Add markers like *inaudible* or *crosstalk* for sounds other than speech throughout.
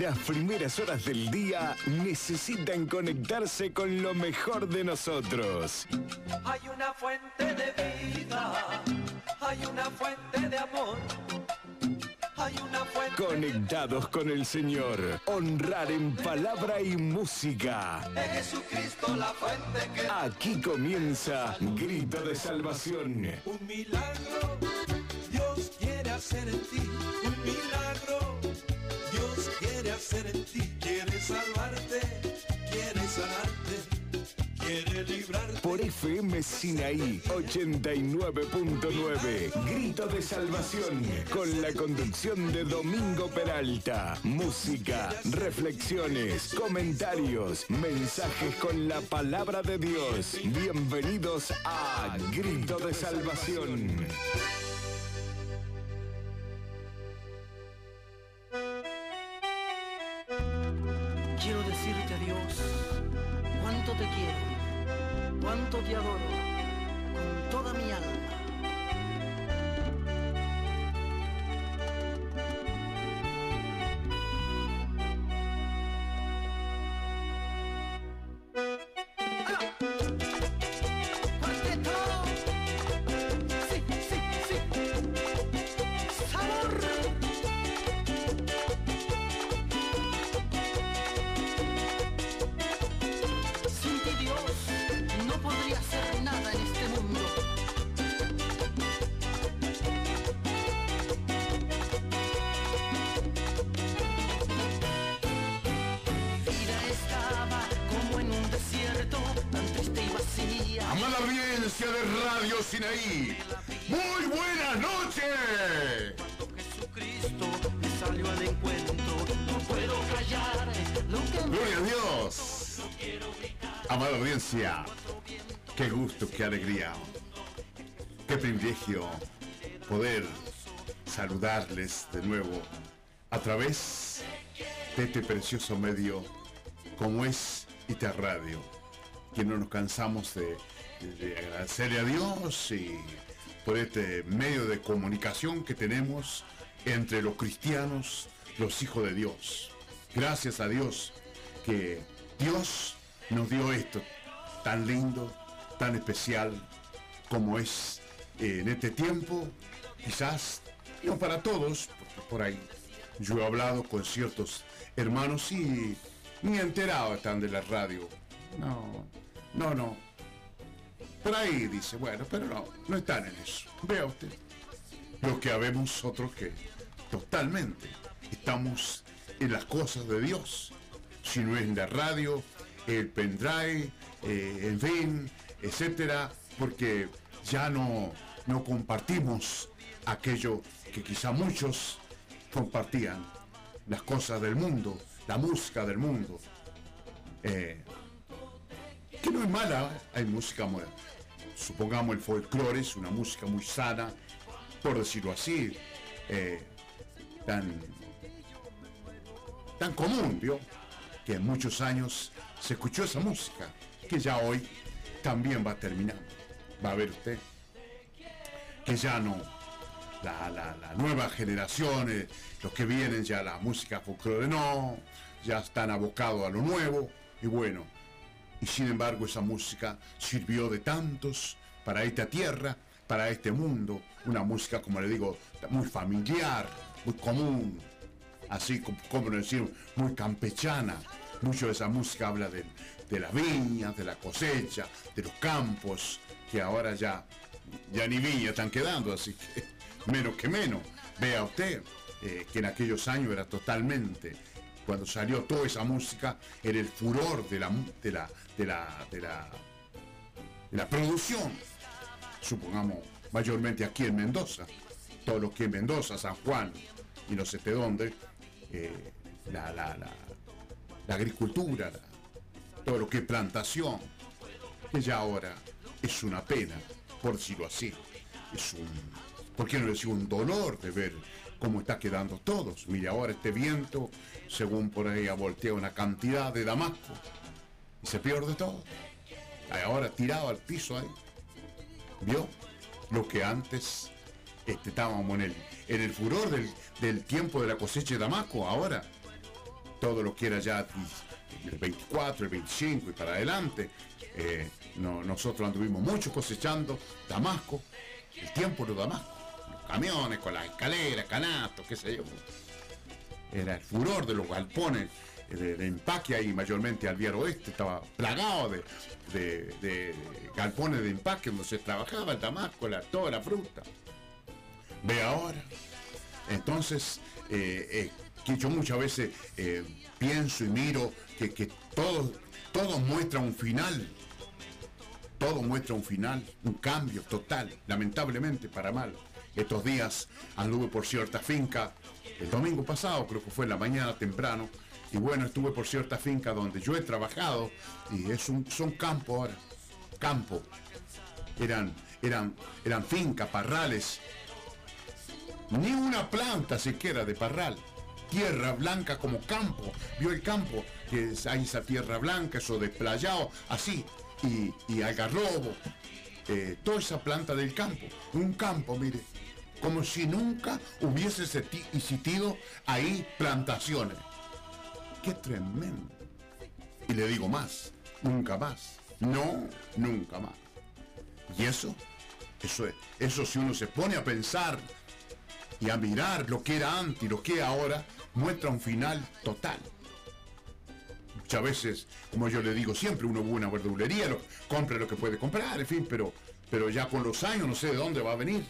Las primeras horas del día necesitan conectarse con lo mejor de nosotros. Hay una fuente de vida, hay una fuente de amor. Hay una fuente Conectados con el Señor. Honrar en palabra y música. de Jesucristo, la fuente que Aquí comienza Grito de Salvación. Un milagro Dios quiere hacer en ti. Un milagro hacer ti. Quiere salvarte, quiere sanarte, quiere librarte. Por FM Sinaí 89.9. Grito de Salvación. Con la conducción de Domingo Peralta. Música, reflexiones, comentarios, mensajes con la palabra de Dios. Bienvenidos a Grito de Salvación. Cuánto te quiero, cuánto te adoro, con toda mi alma. Radio Sinaí, muy buenas noches. Cuando Jesucristo me salió al encuentro, no puedo callar Gloria a Dios. Amada audiencia, qué gusto, qué alegría, qué privilegio poder saludarles de nuevo a través de este precioso medio como es Iter Radio, que no nos cansamos de, de agradecerle a Dios y por este medio de comunicación que tenemos entre los cristianos, los hijos de Dios. Gracias a Dios que Dios nos dio esto tan lindo, tan especial como es en este tiempo, quizás no para todos, porque por ahí yo he hablado con ciertos hermanos y ni enterado están de la radio. No, no, no. Por ahí dice, bueno, pero no, no están en eso. Vea usted. Lo que habemos otros que totalmente estamos en las cosas de Dios. Si no es la radio, el pendrive, eh, en fin, etcétera, porque ya no, no compartimos aquello que quizá muchos compartían, las cosas del mundo, la música del mundo. Eh, que no es mala, hay música, mu- supongamos el folclore es una música muy sana, por decirlo así, eh, tan, tan común, ¿vio? Que en muchos años se escuchó esa música, que ya hoy también va a terminar. Va a ver usted que ya no, la nueva generación, eh, los que vienen ya la música folclore no, ya están abocados a lo nuevo, y bueno, y sin embargo esa música sirvió de tantos para esta tierra, para este mundo, una música, como le digo, muy familiar, muy común, así como, decir, muy campechana. Mucho de esa música habla de, de las viñas, de la cosecha, de los campos, que ahora ya, ya ni viñas están quedando, así que *laughs* menos que menos. Vea usted eh, que en aquellos años era totalmente, cuando salió toda esa música, era el furor de la, de la, de la, de la, producción supongamos, mayormente aquí en Mendoza, todo lo que es Mendoza, San Juan y no sé de dónde, eh, la, la, la, agricultura, todo lo que es plantación, que ya ahora es una pena, por decirlo así, es un, ¿por no decir un dolor de ver cómo está quedando todos? Mire ahora este viento, según por ahí ha volteado una cantidad de Damasco, y se pierde todo. Ahora tirado al piso ahí. ¿Vio? Lo que antes este, estábamos en el, en el furor del, del tiempo de la cosecha de Damasco, ahora todo lo que era ya el 24, el 25 y para adelante. Eh, nosotros anduvimos mucho cosechando Damasco, el tiempo de Damasco, camiones con las escaleras, canastos, qué sé yo. Era el furor de los galpones de, empaque ahí, mayormente al Viero Oeste, estaba plagado de, galpones de empaque donde se trabajaba el Damasco, la, toda la fruta. Ve ahora. Entonces, eh, eh, que yo muchas veces eh, pienso y miro que, que todo, todo muestra un final. Todo muestra un final, un cambio total, lamentablemente para mal. Estos días anduve por cierta finca, el domingo pasado creo que fue la mañana temprano, y bueno, estuve por cierta finca donde yo he trabajado y es un, son campo ahora, campo. Eran, eran, eran fincas, parrales. Ni una planta siquiera de parral. Tierra blanca como campo. Vio el campo, que hay esa tierra blanca, eso desplayado, así. Y, y algarrobo. Eh, toda esa planta del campo. Un campo, mire. Como si nunca hubiese existido ahí plantaciones. ¡Qué tremendo! Y le digo más, nunca más. No, nunca más. Y eso, eso, eso si uno se pone a pensar y a mirar lo que era antes y lo que es ahora, muestra un final total. Muchas veces, como yo le digo siempre, uno va a una verdulería, lo, compra lo que puede comprar, en fin, pero, pero ya con los años no sé de dónde va a venir.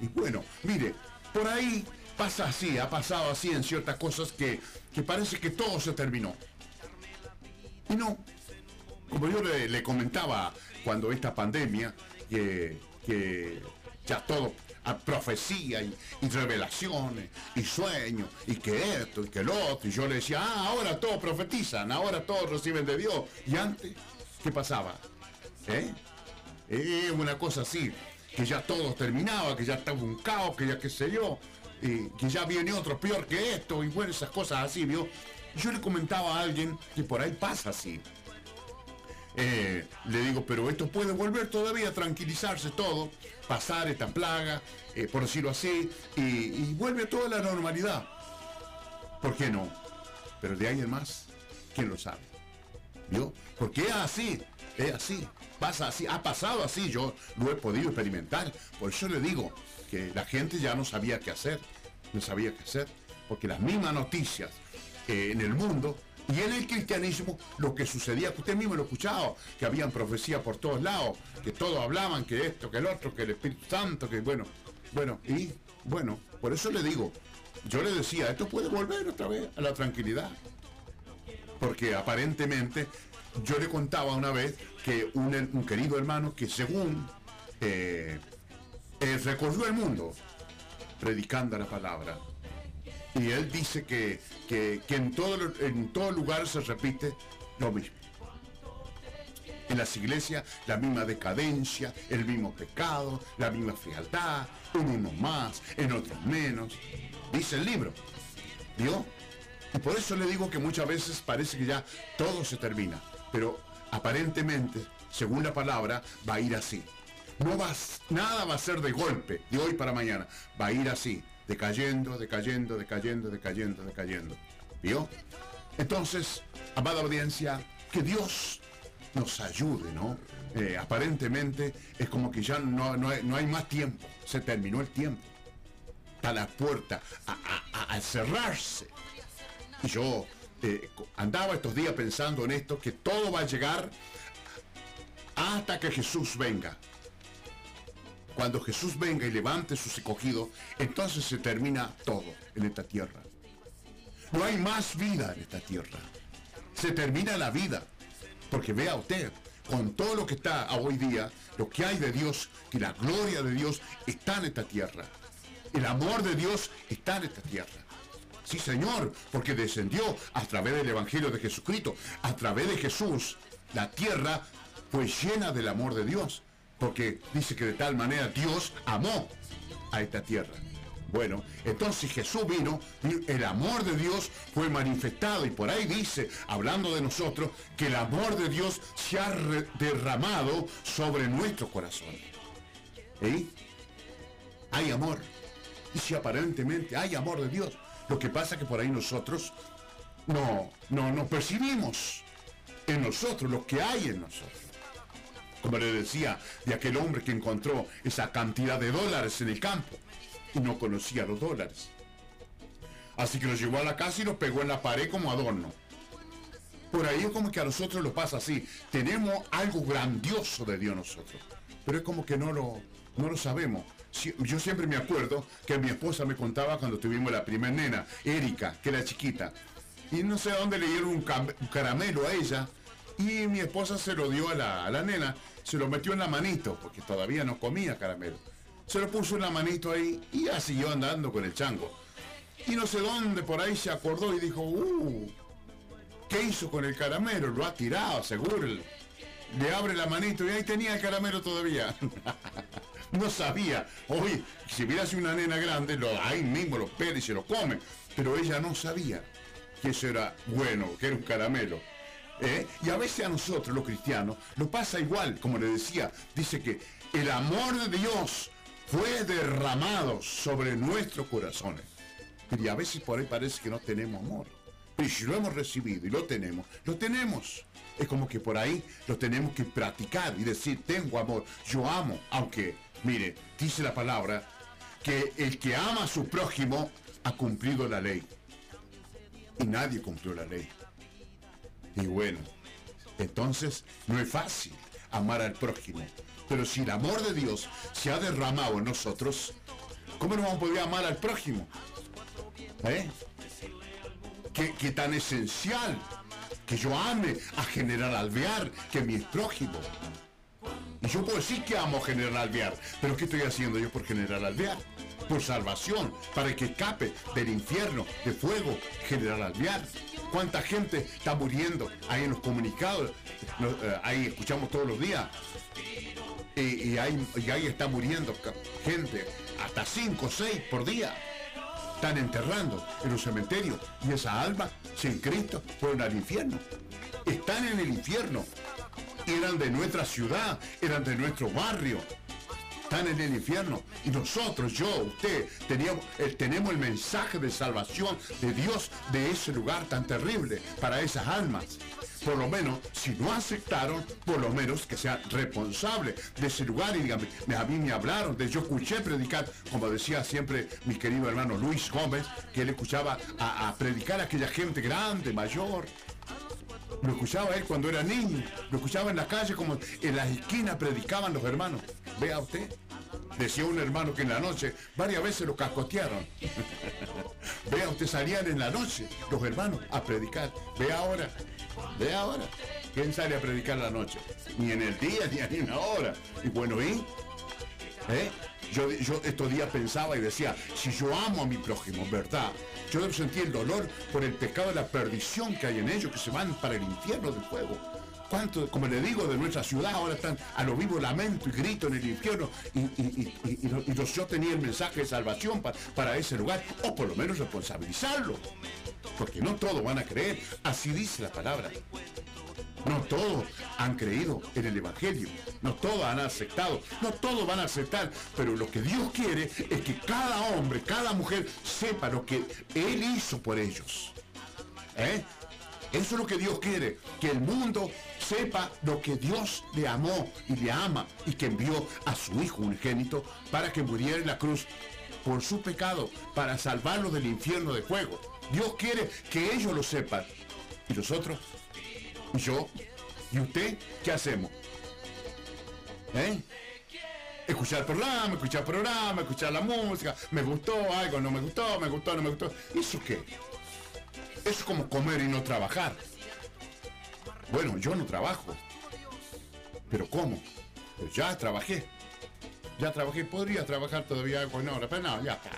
Y bueno, mire, por ahí pasa así, ha pasado así en ciertas cosas que, parece que todo se terminó. Y no, como yo le, comentaba cuando esta pandemia, que, ya todo a profecía y, revelaciones y sueños y que esto y que lo otro. Y yo le decía, ah, ahora todos profetizan, ahora todos reciben de Dios. Y antes, ¿qué pasaba? ¿Eh? Eh, una cosa así, que ya todo terminaba, que ya estaba un caos, que ya qué sé yo que ya viene otro peor que esto, y bueno, esas cosas así, ¿vio? Yo le comentaba a alguien que por ahí pasa así. Eh, le digo, pero esto puede volver todavía tranquilizarse todo, pasar esta plaga, eh, por decirlo así, y, vuelve a toda la normalidad. ¿Por qué no? Pero de ahí en más, ¿quién lo sabe? ¿Vio? Porque es así, es así, pasa así, ha pasado así, yo lo he podido experimentar. Por eso le digo, que la gente ya no sabía qué hacer, no sabía qué hacer, porque las mismas noticias en el mundo y en el cristianismo lo que sucedía, que usted mismo lo escuchado, que habían profecía por todos lados, que todos hablaban, que esto, que el otro, que el Espíritu Santo, que bueno, bueno, y bueno, por eso le digo, yo le decía, esto puede volver otra vez a la tranquilidad. Porque aparentemente yo le contaba una vez que un, querido hermano que según eh, eh, recorrió el mundo predicando la palabra. Y él dice que, en, todo, en todo lugar se repite lo mismo. En las iglesias la misma decadencia, el mismo pecado, la misma frialdad, en unos más, en otros menos. Dice el libro. ¿Vio? Y por eso le digo que muchas veces parece que ya todo se termina. Pero aparentemente, según la palabra, va a ir así. No va, nada va a ser de golpe, de hoy para mañana. Va a ir así, decayendo, decayendo, decayendo, decayendo, decayendo. ¿Vio? Entonces, amada audiencia, que Dios nos ayude, ¿no? Eh, aparentemente es como que ya no, hay, más tiempo, se terminó el tiempo. Está la puerta a, cerrarse. Y yo eh, andaba estos días pensando en esto, que todo va a llegar hasta que Jesús venga. Cuando Jesús venga y levante sus escogidos, entonces se termina todo en esta tierra. No hay más vida en esta tierra. Se termina la vida. Porque vea usted, con todo lo que está hoy día, lo que hay de Dios, que la gloria de Dios está en esta tierra. El amor de Dios está en esta tierra. Sí, Señor, porque descendió a través del Evangelio de Jesucristo. A través de Jesús, la tierra fue llena del amor de Dios porque dice que de tal manera Dios amó a esta tierra. Bueno, entonces Jesús vino, el amor de Dios fue manifestado y por ahí dice, hablando de nosotros, que el amor de Dios se ha derramado sobre nuestro corazón. ¿Eh? Hay amor. Y si aparentemente hay amor de Dios, lo que pasa que por ahí nosotros no, no, no percibimos en nosotros lo que hay en nosotros. Como le decía de aquel hombre que encontró esa cantidad de dólares en el campo y no conocía los dólares. Así que los llevó a la casa y los pegó en la pared como adorno. Por ahí es como que a nosotros nos pasa así. Tenemos algo grandioso de Dios nosotros. Pero es como que no lo, no lo sabemos. Yo siempre me acuerdo que mi esposa me contaba cuando tuvimos la primera nena, Erika, que era chiquita. Y no sé dónde le dieron un, caramelo a ella. Y mi esposa se lo dio a la, a la nena. Se lo metió en la manito, porque todavía no comía caramelo. Se lo puso en la manito ahí y ya siguió andando con el chango. Y no sé dónde por ahí se acordó y dijo, uh, ¿qué hizo con el caramelo? Lo ha tirado, seguro. Le abre la manito y ahí tenía el caramelo todavía. *laughs* no sabía. Hoy, si hubiera sido una nena grande, lo, ahí mismo lo pela y se lo come. Pero ella no sabía que eso era bueno, que era un caramelo. ¿eh? Y a veces a nosotros, los cristianos, lo pasa igual, como le decía, dice que el amor de Dios fue derramado sobre nuestros corazones. Y a veces por ahí parece que no tenemos amor. Pero si lo hemos recibido y lo tenemos, lo tenemos. Es como que por ahí lo tenemos que practicar y decir, tengo amor, yo amo, aunque, mire, dice la palabra, que el que ama a su prójimo ha cumplido la ley. Y nadie cumplió la ley. Y bueno, entonces no es fácil amar al prójimo. Pero si el amor de Dios se ha derramado en nosotros, ¿cómo no vamos a poder amar al prójimo? ¿Eh? ¿Qué, tan esencial que yo ame a General Alvear, que mi prójimo. Y yo puedo decir que amo General Alvear, pero ¿qué estoy haciendo yo por General Alvear? Por salvación, para que escape del infierno, de fuego, General Alvear. ¿Cuánta gente está muriendo ahí en los comunicados? Eh, ahí escuchamos todos los días. Y, ahí, y ahí está muriendo gente, hasta 5 o 6 por día están enterrando en los cementerios y esa alma sin Cristo fueron al infierno. Están en el infierno. Eran de nuestra ciudad, eran de nuestro barrio. Están en el infierno. Y nosotros, yo, usted, teníamos, eh, tenemos el mensaje de salvación de Dios de ese lugar tan terrible para esas almas por lo menos, si no aceptaron, por lo menos que sea responsable de ese lugar y díganme, a mí me hablaron, de yo escuché predicar, como decía siempre mi querido hermano Luis Gómez, que él escuchaba a, predicar a aquella gente grande, mayor. Lo escuchaba él cuando era niño, lo escuchaba en la calle como en las esquinas predicaban los hermanos. Vea usted. Decía un hermano que en la noche varias veces lo cascotearon. *laughs* Vea usted, salían en la noche los hermanos a predicar. Vea ahora, Ve ahora. ¿Quién sale a predicar la noche? Ni en el día, *laughs* ni en una hora. Y bueno, ¿y? ¿Eh? Yo, estos días pensaba y decía, si yo amo a mi prójimo, ¿verdad? Yo debo el dolor por el pecado y la perdición que hay en ellos, que se van para el infierno del fuego. ¿Cuánto, como le digo, de nuestra ciudad ahora están a lo vivo lamento y grito en el infierno? Y, y, yo tenía el mensaje de salvación para ese lugar, o por lo menos responsabilizarlo. Porque no todos van a creer, así dice la palabra. No todos han creído en el Evangelio, no todos han aceptado, no todos van a aceptar, pero lo que Dios quiere es que cada hombre, cada mujer sepa lo que Él hizo por ellos. ¿Eh? Eso es lo que Dios quiere, que el mundo sepa lo que Dios le amó y le ama y que envió a su Hijo unigénito para que muriera en la cruz por su pecado, para salvarlo del infierno de fuego. Dios quiere que ellos lo sepan. ¿Y nosotros? ¿Y yo? ¿Y usted? ¿Qué hacemos? ¿Eh? Escuchar el programa, escuchar el programa, escuchar la música. Me gustó algo, no me gustó, me gustó, no me gustó. ¿Eso qué? es como comer y no trabajar. Bueno, yo no trabajo. ¿Pero cómo? Pues ya trabajé. Ya trabajé, podría trabajar todavía con hora, pero no, ya está.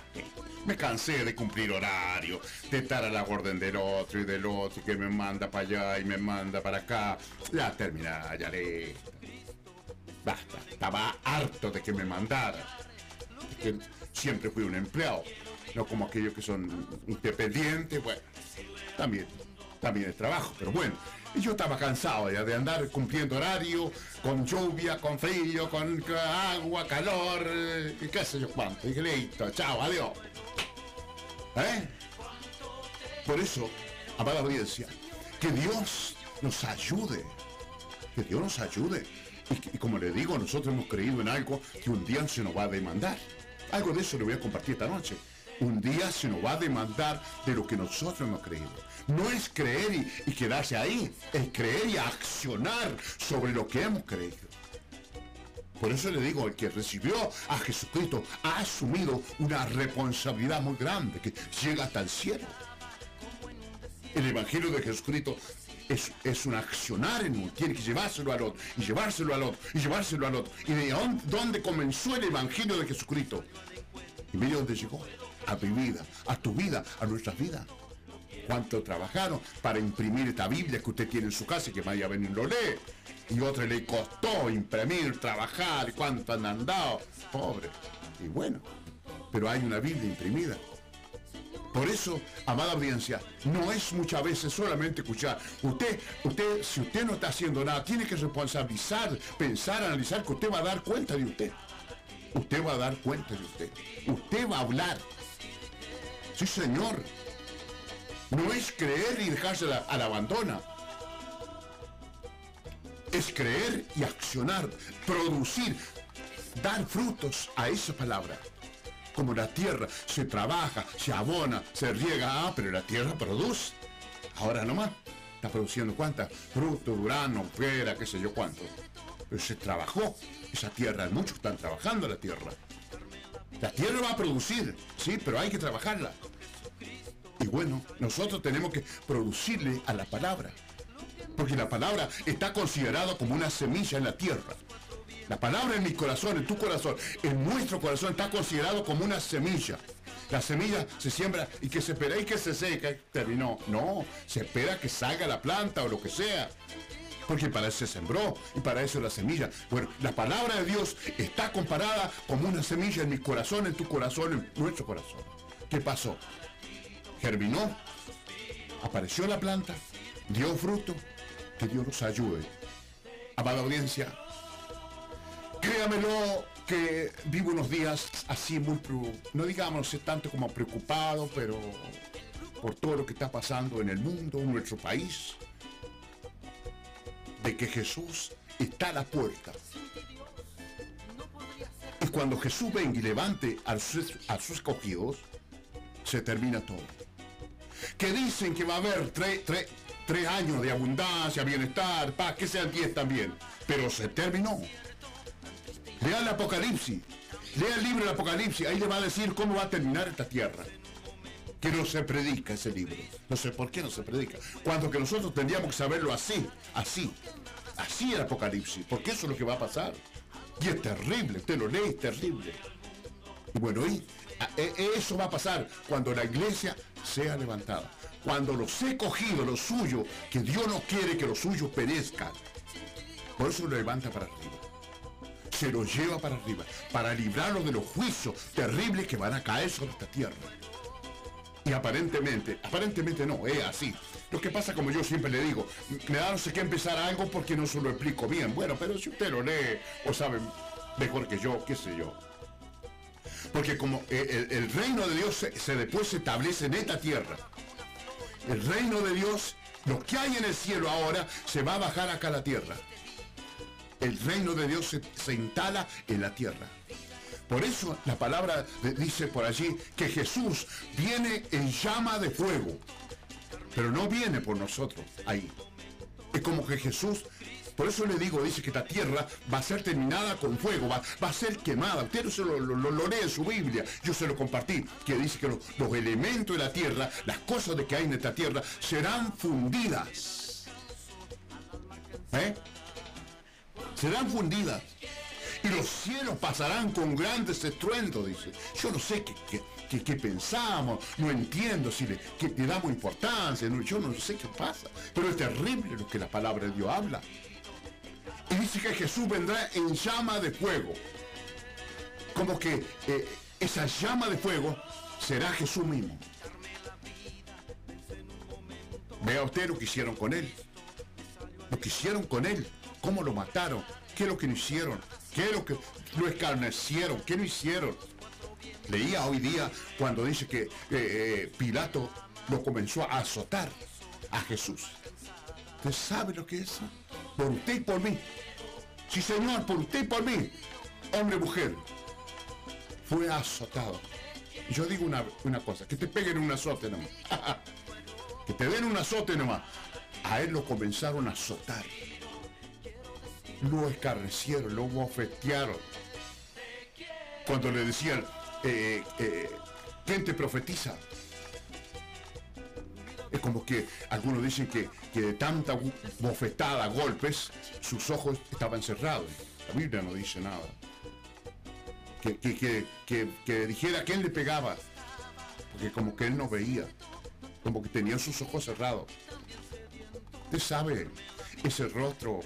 Me cansé de cumplir horario, de estar a la orden del otro y del otro, que me manda para allá y me manda para acá. Ya termina, ya le. Basta, estaba harto de que me mandara. que siempre fui un empleado, no como aquellos que son independientes, bueno también, también es trabajo, pero bueno. Y yo estaba cansado ya de andar cumpliendo horario, con lluvia, con frío, con agua, calor, y qué sé yo cuánto. Y listo, chao, adiós. ¿Eh? Por eso, amada audiencia, que Dios nos ayude, que Dios nos ayude. Y, y como le digo, nosotros hemos creído en algo que un día se nos va a demandar. Algo de eso le voy a compartir esta noche. Un día se nos va a demandar de lo que nosotros hemos creído. No es creer y, quedarse ahí, es creer y accionar sobre lo que hemos creído. Por eso le digo, el que recibió a Jesucristo ha asumido una responsabilidad muy grande que llega hasta el cielo. El Evangelio de Jesucristo es, es un accionar en uno, tiene que llevárselo al otro, y llevárselo al otro, y llevárselo al otro. ¿Y de dónde, comenzó el Evangelio de Jesucristo? Y mire dónde llegó, a mi vida, a tu vida, a nuestras vidas. ¿Cuánto trabajaron para imprimir esta Biblia que usted tiene en su casa y que vaya a venir lo lee? Y otra le costó imprimir, trabajar, cuánto han andado. Pobre. Y bueno, pero hay una Biblia imprimida. Por eso, amada audiencia, no es muchas veces solamente escuchar. Usted, usted, si usted no está haciendo nada, tiene que responsabilizar, pensar, analizar, que usted va a dar cuenta de usted. Usted va a dar cuenta de usted. Usted va a hablar. Sí, señor. No es creer y dejarse la- al abandono. Es creer y accionar, producir, dar frutos a esa palabra. Como la tierra se trabaja, se abona, se riega, ah, pero la tierra produce. Ahora nomás, está produciendo cuántas, fruto, durano, pera, qué sé yo cuánto. Pero se trabajó esa tierra, muchos están trabajando la tierra. La tierra va a producir, sí, pero hay que trabajarla. Y bueno, nosotros tenemos que producirle a la palabra. Porque la palabra está considerada como una semilla en la tierra. La palabra en mi corazón, en tu corazón, en nuestro corazón está considerado como una semilla. La semilla se siembra y que se espera y que se seca. Terminó. No, se espera que salga la planta o lo que sea. Porque para eso se sembró y para eso es la semilla. Bueno, la palabra de Dios está comparada como una semilla en mi corazón, en tu corazón, en nuestro corazón. ¿Qué pasó? Germinó, apareció la planta, dio fruto, que Dios nos ayude. Amada audiencia, créamelo que vivo unos días así muy, no digamos tanto como preocupado, pero por todo lo que está pasando en el mundo, en nuestro país, de que Jesús está a la puerta. Y cuando Jesús venga y levante a sus escogidos, se termina todo. Que dicen que va a haber tres, tres- tres años de abundancia, bienestar, paz, que sean diez también. Pero se terminó. Lea el Apocalipsis. Lea el libro del Apocalipsis. Ahí le va a decir cómo va a terminar esta tierra. Que no se predica ese libro. No sé por qué no se predica. Cuando que nosotros tendríamos que saberlo así, así. Así el Apocalipsis. Porque eso es lo que va a pasar. Y es terrible. Usted lo lee, terrible. Y bueno, y e- eso va a pasar cuando la iglesia sea levantada. Cuando los he cogido, los suyos, que Dios no quiere que los suyos perezcan. Por eso lo levanta para arriba. Se los lleva para arriba. Para librarlos de los juicios terribles que van a caer sobre esta tierra. Y aparentemente, aparentemente no, es así. Lo que pasa, como yo siempre le digo, me da no sé qué empezar algo porque no se lo explico bien. Bueno, pero si usted lo lee o sabe mejor que yo, qué sé yo. Porque como el, el- reino de Dios se, después se establece en esta tierra. El reino de Dios, lo que hay en el cielo ahora, se va a bajar acá a la tierra. El reino de Dios se, se instala en la tierra. Por eso la palabra dice por allí que Jesús viene en llama de fuego. Pero no viene por nosotros ahí. Es como que Jesús, por eso le digo, dice que esta tierra va a ser terminada con fuego, va, va a ser quemada. Usted se lo, lo- lee en su Biblia, yo se lo compartí, que dice que los, elementos de la tierra, las cosas de que hay en esta tierra, serán fundidas. ¿Eh? Serán fundidas. Y los cielos pasarán con grandes estruendos, dice. Yo no sé qué, qué, qué- qué pensamos, no entiendo si le, que le damos importancia, no, yo no sé qué pasa. Pero es terrible lo que la palabra de Dios habla. Y dice que Jesús vendrá en llama de fuego. Como que eh, esa llama de fuego será Jesús mismo. Vea usted lo que hicieron con él. Lo que hicieron con él. Cómo lo mataron. ¿Qué es lo que no hicieron? ¿Qué es lo que lo escarnecieron? ¿Qué no hicieron? Leía hoy día cuando dice que eh, eh, Pilato lo comenzó a azotar. a Jesús. ¿Usted sabe lo que es? Por usted y por mí. Sí, Señor, por usted y por mí. Hombre, mujer. Fue azotado. Yo digo una, una cosa, que te peguen un azote nomás. *laughs* que te den un azote nomás. A él lo comenzaron a azotar. Lo escarrecieron, lo bofetearon. Cuando le decían, eh, eh, ¿quién te profetiza? Es como que algunos dicen que, que de tanta bofetada, golpes, sus ojos estaban cerrados. La Biblia no dice nada. Que, que, que, que, dijera quién le pegaba. Porque como que él no veía. Como que tenía sus ojos cerrados. Usted sabe, ese rostro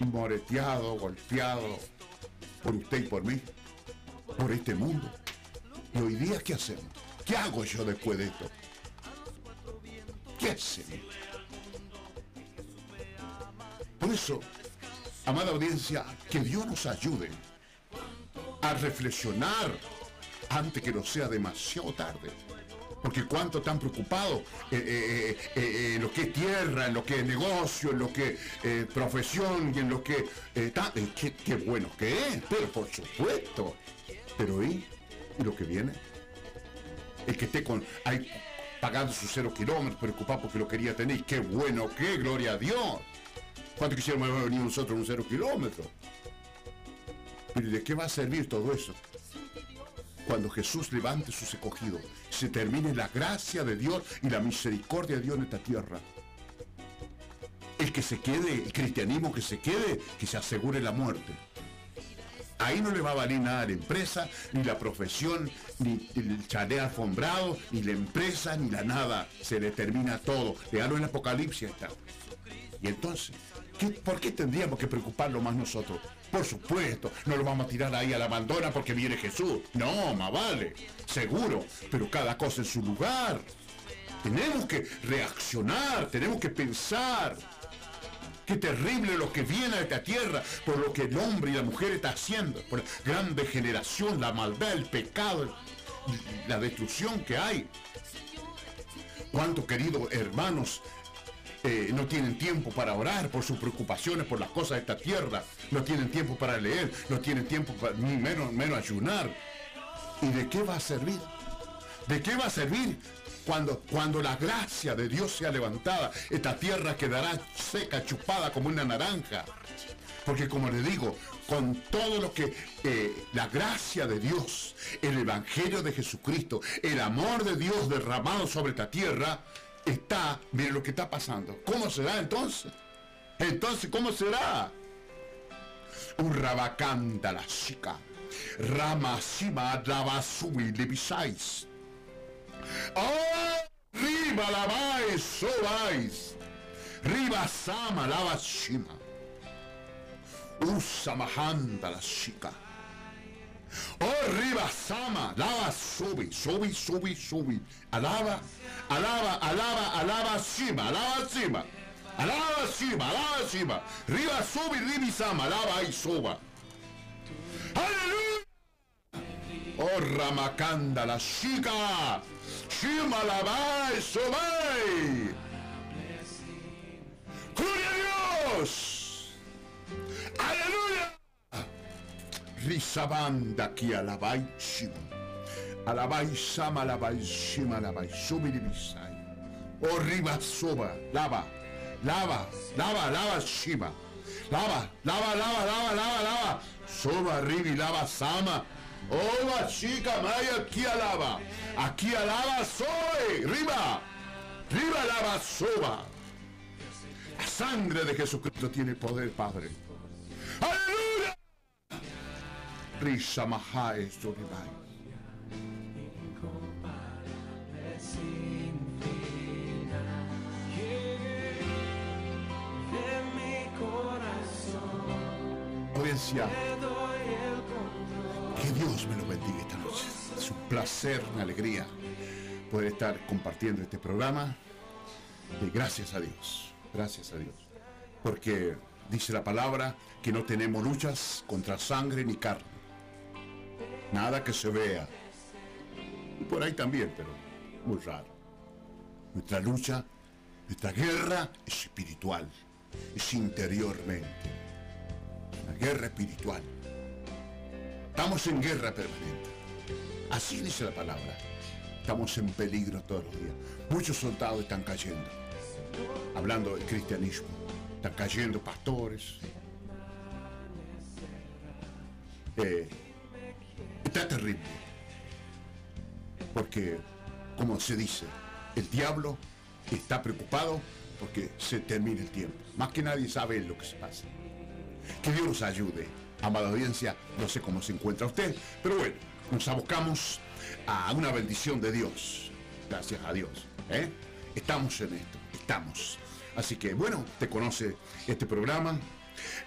moreteado, golpeado, por usted y por mí, por este mundo. Y hoy día, ¿qué hacemos? ¿Qué hago yo después de esto? Por eso, amada audiencia, que Dios nos ayude a reflexionar antes que no sea demasiado tarde. Porque cuánto están preocupados eh, eh, eh, en lo que es tierra, en lo que es negocio, en lo que es profesión y en lo que está. Qué, qué, bueno que es, pero por supuesto. Pero ¿y lo que viene? El que esté con, pagando sus cero kilómetros, preocupado porque lo quería tener. Qué bueno qué, gloria a Dios. ¿Cuánto quisiéramos venir nosotros un cero kilómetro? Pero ¿de qué va a servir todo eso? Cuando Jesús levante sus escogidos, se termine la gracia de Dios y la misericordia de Dios en esta tierra. El que se quede, el cristianismo que se quede, que se asegure la muerte. Ahí no le va a valer nada la empresa, ni la profesión, ni el chalet alfombrado, ni la empresa, ni la nada. Se le termina todo. Lealo en el Apocalipsis está. Y entonces, ¿por qué tendríamos que preocuparlo más nosotros? Por supuesto, no lo vamos a tirar ahí a la abandona porque viene Jesús. No, más vale, seguro, pero cada cosa en su lugar. Tenemos que reaccionar, tenemos que pensar. Qué terrible lo que viene a esta tierra por lo que el hombre y la mujer están haciendo, por la gran degeneración, la maldad, el pecado, la destrucción que hay. Cuántos queridos hermanos eh, no tienen tiempo para orar por sus preocupaciones, por las cosas de esta tierra, no tienen tiempo para leer, no tienen tiempo para, ni menos, menos ayunar. ¿Y de qué va a servir? ¿De qué va a servir cuando, cuando la gracia de Dios sea levantada? Esta tierra quedará seca, chupada como una naranja. Porque como le digo, con todo lo que eh, la gracia de Dios, el Evangelio de Jesucristo, el amor de Dios derramado sobre esta tierra, está, mire lo que está pasando. ¿Cómo será entonces? Entonces, ¿cómo será? Un rabacanta la chica. Rama sima lavasumi levisais. ¡Oh! Riba lavais, sobais. Riba sama lavashima. Usa mahanda la chica. Oh, riba sama, lava, sube, sube, sube, sube. Alaba, alaba, alaba, alaba, cima, alaba, cima. Alaba, cima, alaba, cima. Riba, sube, ribi, sama, alaba y suba. Aleluya. Oh, ramacanda, la chica. Sube. Gloria a Dios. Aleluya. Risabanda ki alabai shima. Alabai sama alabai shima alabai subiri bisai. O riba soba, lava, lava, lava, lava shima. Lava, lava, lava, lava, lava, lava. Soba, ribi, lava, sama. Oba, chica, maya, aquí alaba. Aquí alaba, soy. Riba, riba, lava, soba. La sangre de Jesucristo tiene poder, Padre. ¡Aleluya! Risa Mahai Suribai. Audiencia, que Dios me lo bendiga esta noche. Es un placer, una alegría poder estar compartiendo este programa. Y gracias a Dios, gracias a Dios. Porque dice la palabra que no tenemos luchas contra sangre ni carne Nada que se vea. Y por ahí también, pero muy raro. Nuestra lucha Esta guerra es espiritual, es interiormente. Una guerra espiritual. Estamos en guerra permanente. Así dice la palabra. Estamos en peligro todos los días. Muchos soldados están cayendo. Hablando del cristianismo. Están cayendo pastores. Eh, está terrible. Porque, como se dice, el diablo está preocupado porque se termine el tiempo. Más que nadie sabe lo que se pasa. Que Dios nos ayude. Amada audiencia, no sé cómo se encuentra usted, pero bueno, nos abocamos a una bendición de Dios. Gracias a Dios. ¿eh? Estamos en esto, estamos. Así que bueno, te conoce este programa.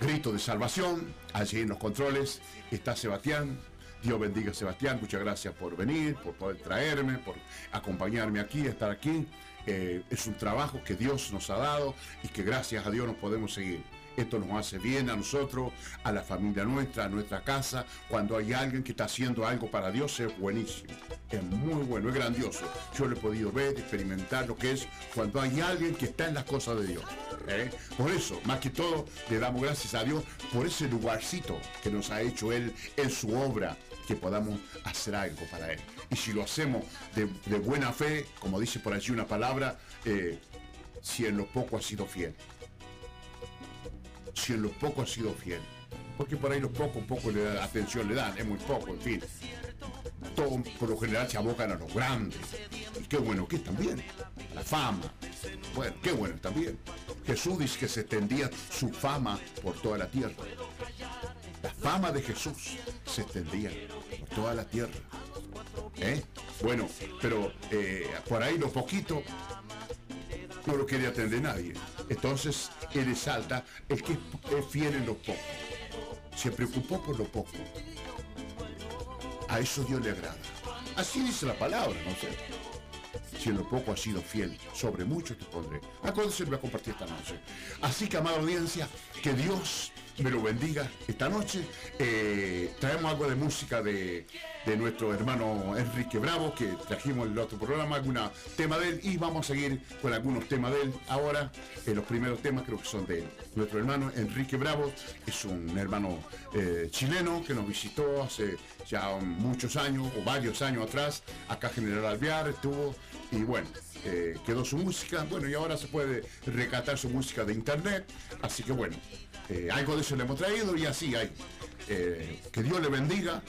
Grito de salvación, allí en los controles está Sebastián. Dios bendiga a Sebastián, muchas gracias por venir, por poder traerme, por acompañarme aquí, estar aquí. Eh, es un trabajo que Dios nos ha dado y que gracias a Dios nos podemos seguir. Esto nos hace bien a nosotros, a la familia nuestra, a nuestra casa. Cuando hay alguien que está haciendo algo para Dios es buenísimo. Es muy bueno, es grandioso. Yo lo he podido ver, experimentar lo que es cuando hay alguien que está en las cosas de Dios. ¿eh? Por eso, más que todo, le damos gracias a Dios por ese lugarcito que nos ha hecho Él en su obra, que podamos hacer algo para Él. Y si lo hacemos de, buena fe, como dice por allí una palabra, eh, si en lo poco ha sido fiel si en lo poco ha sido fiel. Porque por ahí los pocos, poco le da, atención le dan, es muy poco, en fin. Todo por lo general se abocan a los grandes. Y qué bueno que es también. La fama. Bueno, qué bueno también. Jesús dice que se extendía su fama por toda la tierra. La fama de Jesús se extendía por toda la tierra. ¿Eh? Bueno, pero eh, por ahí lo poquito no lo quería atender nadie. Entonces él exalta el que es fiel en lo poco. Se preocupó por lo poco. A eso Dios le agrada. Así dice la palabra, no sé. Si en lo poco has sido fiel, sobre mucho te pondré. Acuérdense, voy a compartir esta noche. Así que, amada audiencia, que Dios me lo bendiga esta noche. Eh, traemos algo de música de, nuestro hermano Enrique Bravo, que trajimos el otro programa, algunos temas de él, y vamos a seguir con algunos temas de él. Ahora, eh, los primeros temas creo que son de él. Nuestro hermano Enrique Bravo es un hermano eh, chileno que nos visitó hace ya muchos años, o varios años atrás, acá General Alvear estuvo, y bueno, quedó su música, bueno, y ahora se puede recatar su música de internet, así que bueno, eh, algo de eso le hemos traído y así hay. Eh, que Dios le bendiga,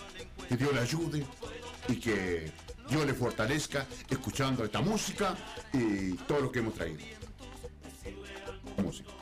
que Dios le ayude y que Dios le fortalezca escuchando esta música y todo lo que hemos traído. Música.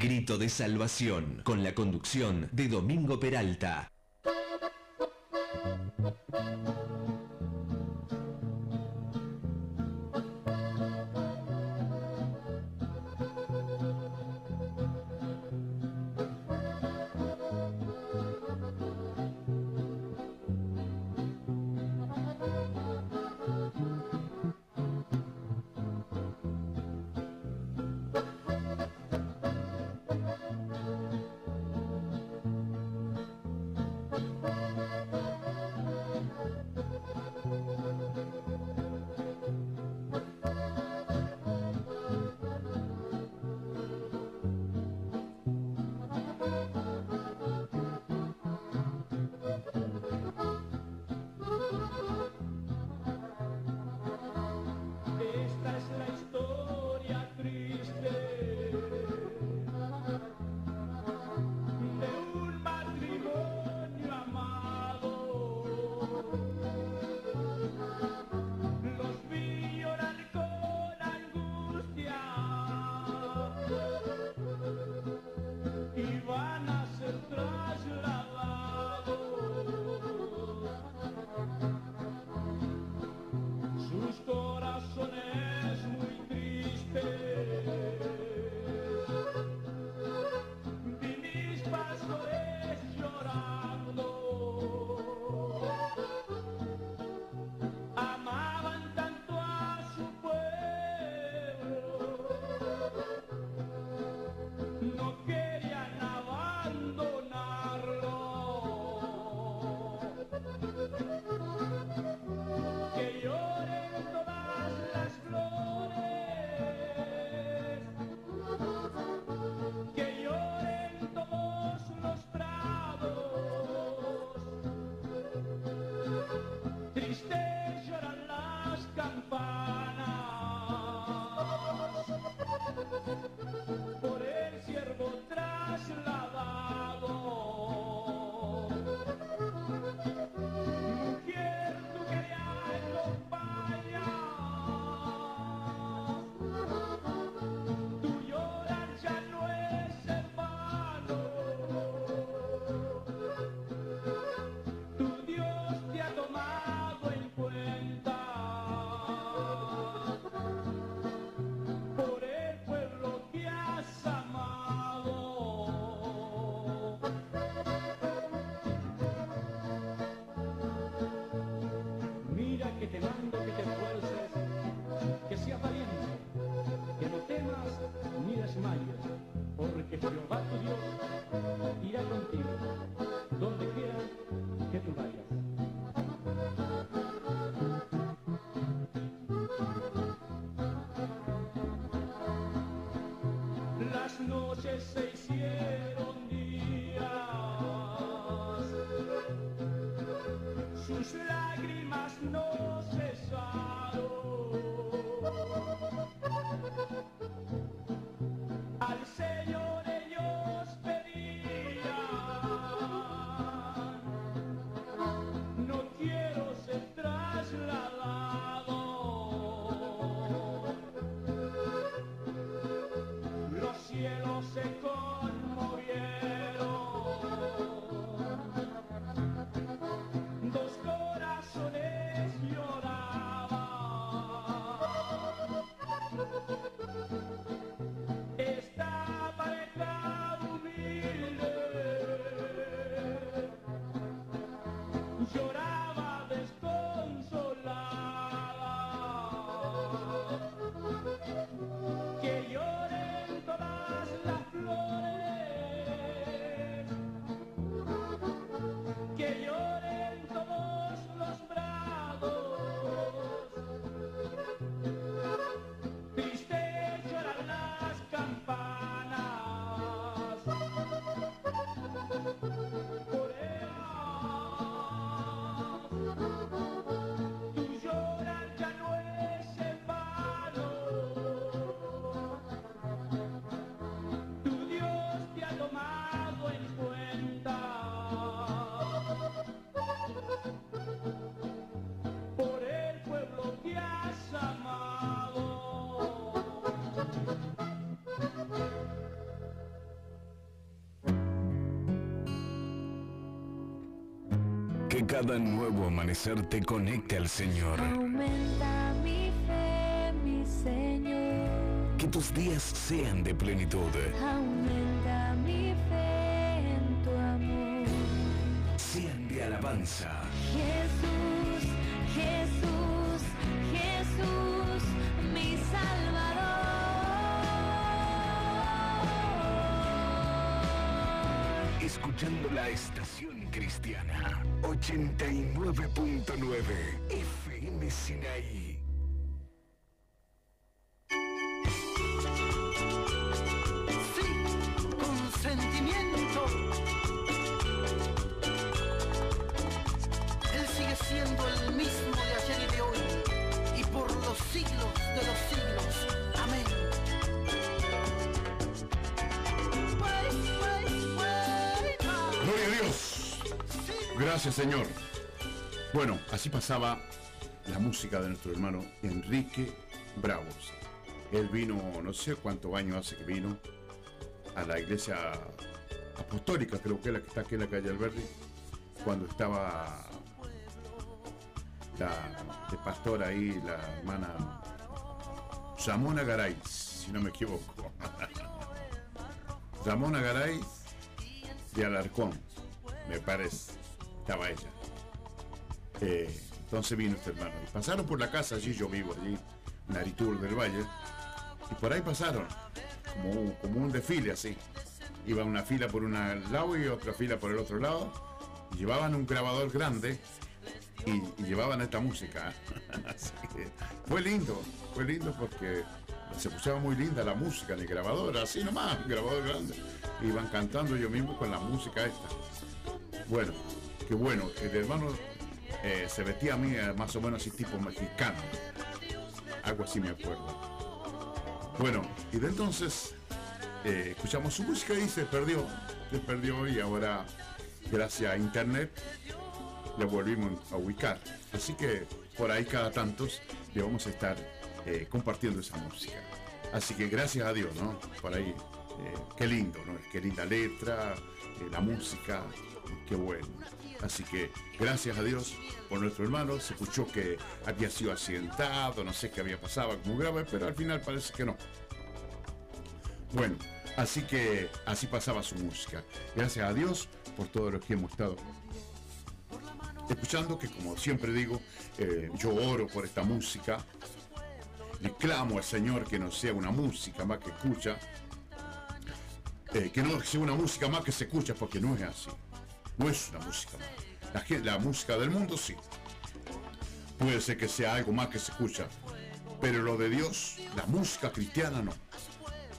Grito de Salvación, con la conducción de Domingo Peralta. que se cada nuevo amanecer te conecte al Señor. Aumenta mi fe, mi Señor. Que tus días sean de plenitud. Aumenta mi fe en tu amor. Sean de alabanza. Jesús, Jesús, Jesús, mi Salvador. Escuchando la estación cristiana 89.9 FM Sinaí. Gracias Señor. Bueno, así pasaba la música de nuestro hermano Enrique Bravos. Él vino, no sé cuántos años hace que vino, a la iglesia apostólica, creo que es la que está aquí en la calle Alberti, cuando estaba la de pastor ahí, la hermana Ramona Garay, si no me equivoco. *laughs* Ramona Garay de Alarcón, me parece, estaba ella. Eh, entonces vino este hermano. Pasaron por la casa, allí yo vivo, allí, en del Valle, y por ahí pasaron, como como un desfile así. Iba una fila por un lado y otra fila por el otro lado, llevaban un grabador grande y, llevaban esta música. *laughs* Así que fue lindo, fue lindo porque se escuchaba muy linda la música el grabador, así nomás, grabador grande. Iban cantando yo mismo con la música esta. Bueno, qué bueno, el hermano eh, se vestía a mí eh, más o menos así tipo mexicano. Algo así me acuerdo. Bueno, y de entonces eh, escuchamos su música y se perdió. Se perdió y ahora, gracias a internet, le volvimos a ubicar. Así que por ahí cada tantos le vamos a estar compartiendo esa música. Así que gracias a Dios, ¿no? Por ahí, qué lindo, ¿no? Qué linda letra, la música, qué bueno. Así que gracias a Dios por nuestro hermano. Se escuchó que había sido accidentado, no sé qué había pasado, como grave, pero al final parece que no. Bueno, así que así pasaba su música. Gracias a Dios por todo lo que hemos estado escuchando, que como siempre digo, eh, yo oro por esta música. Le clamo al Señor que no sea una música más que escucha, eh, que no sea una música más que se escucha, porque no es así. No es una música la música del mundo sí. Puede ser que sea algo más que se escucha, pero lo de Dios, la música cristiana no.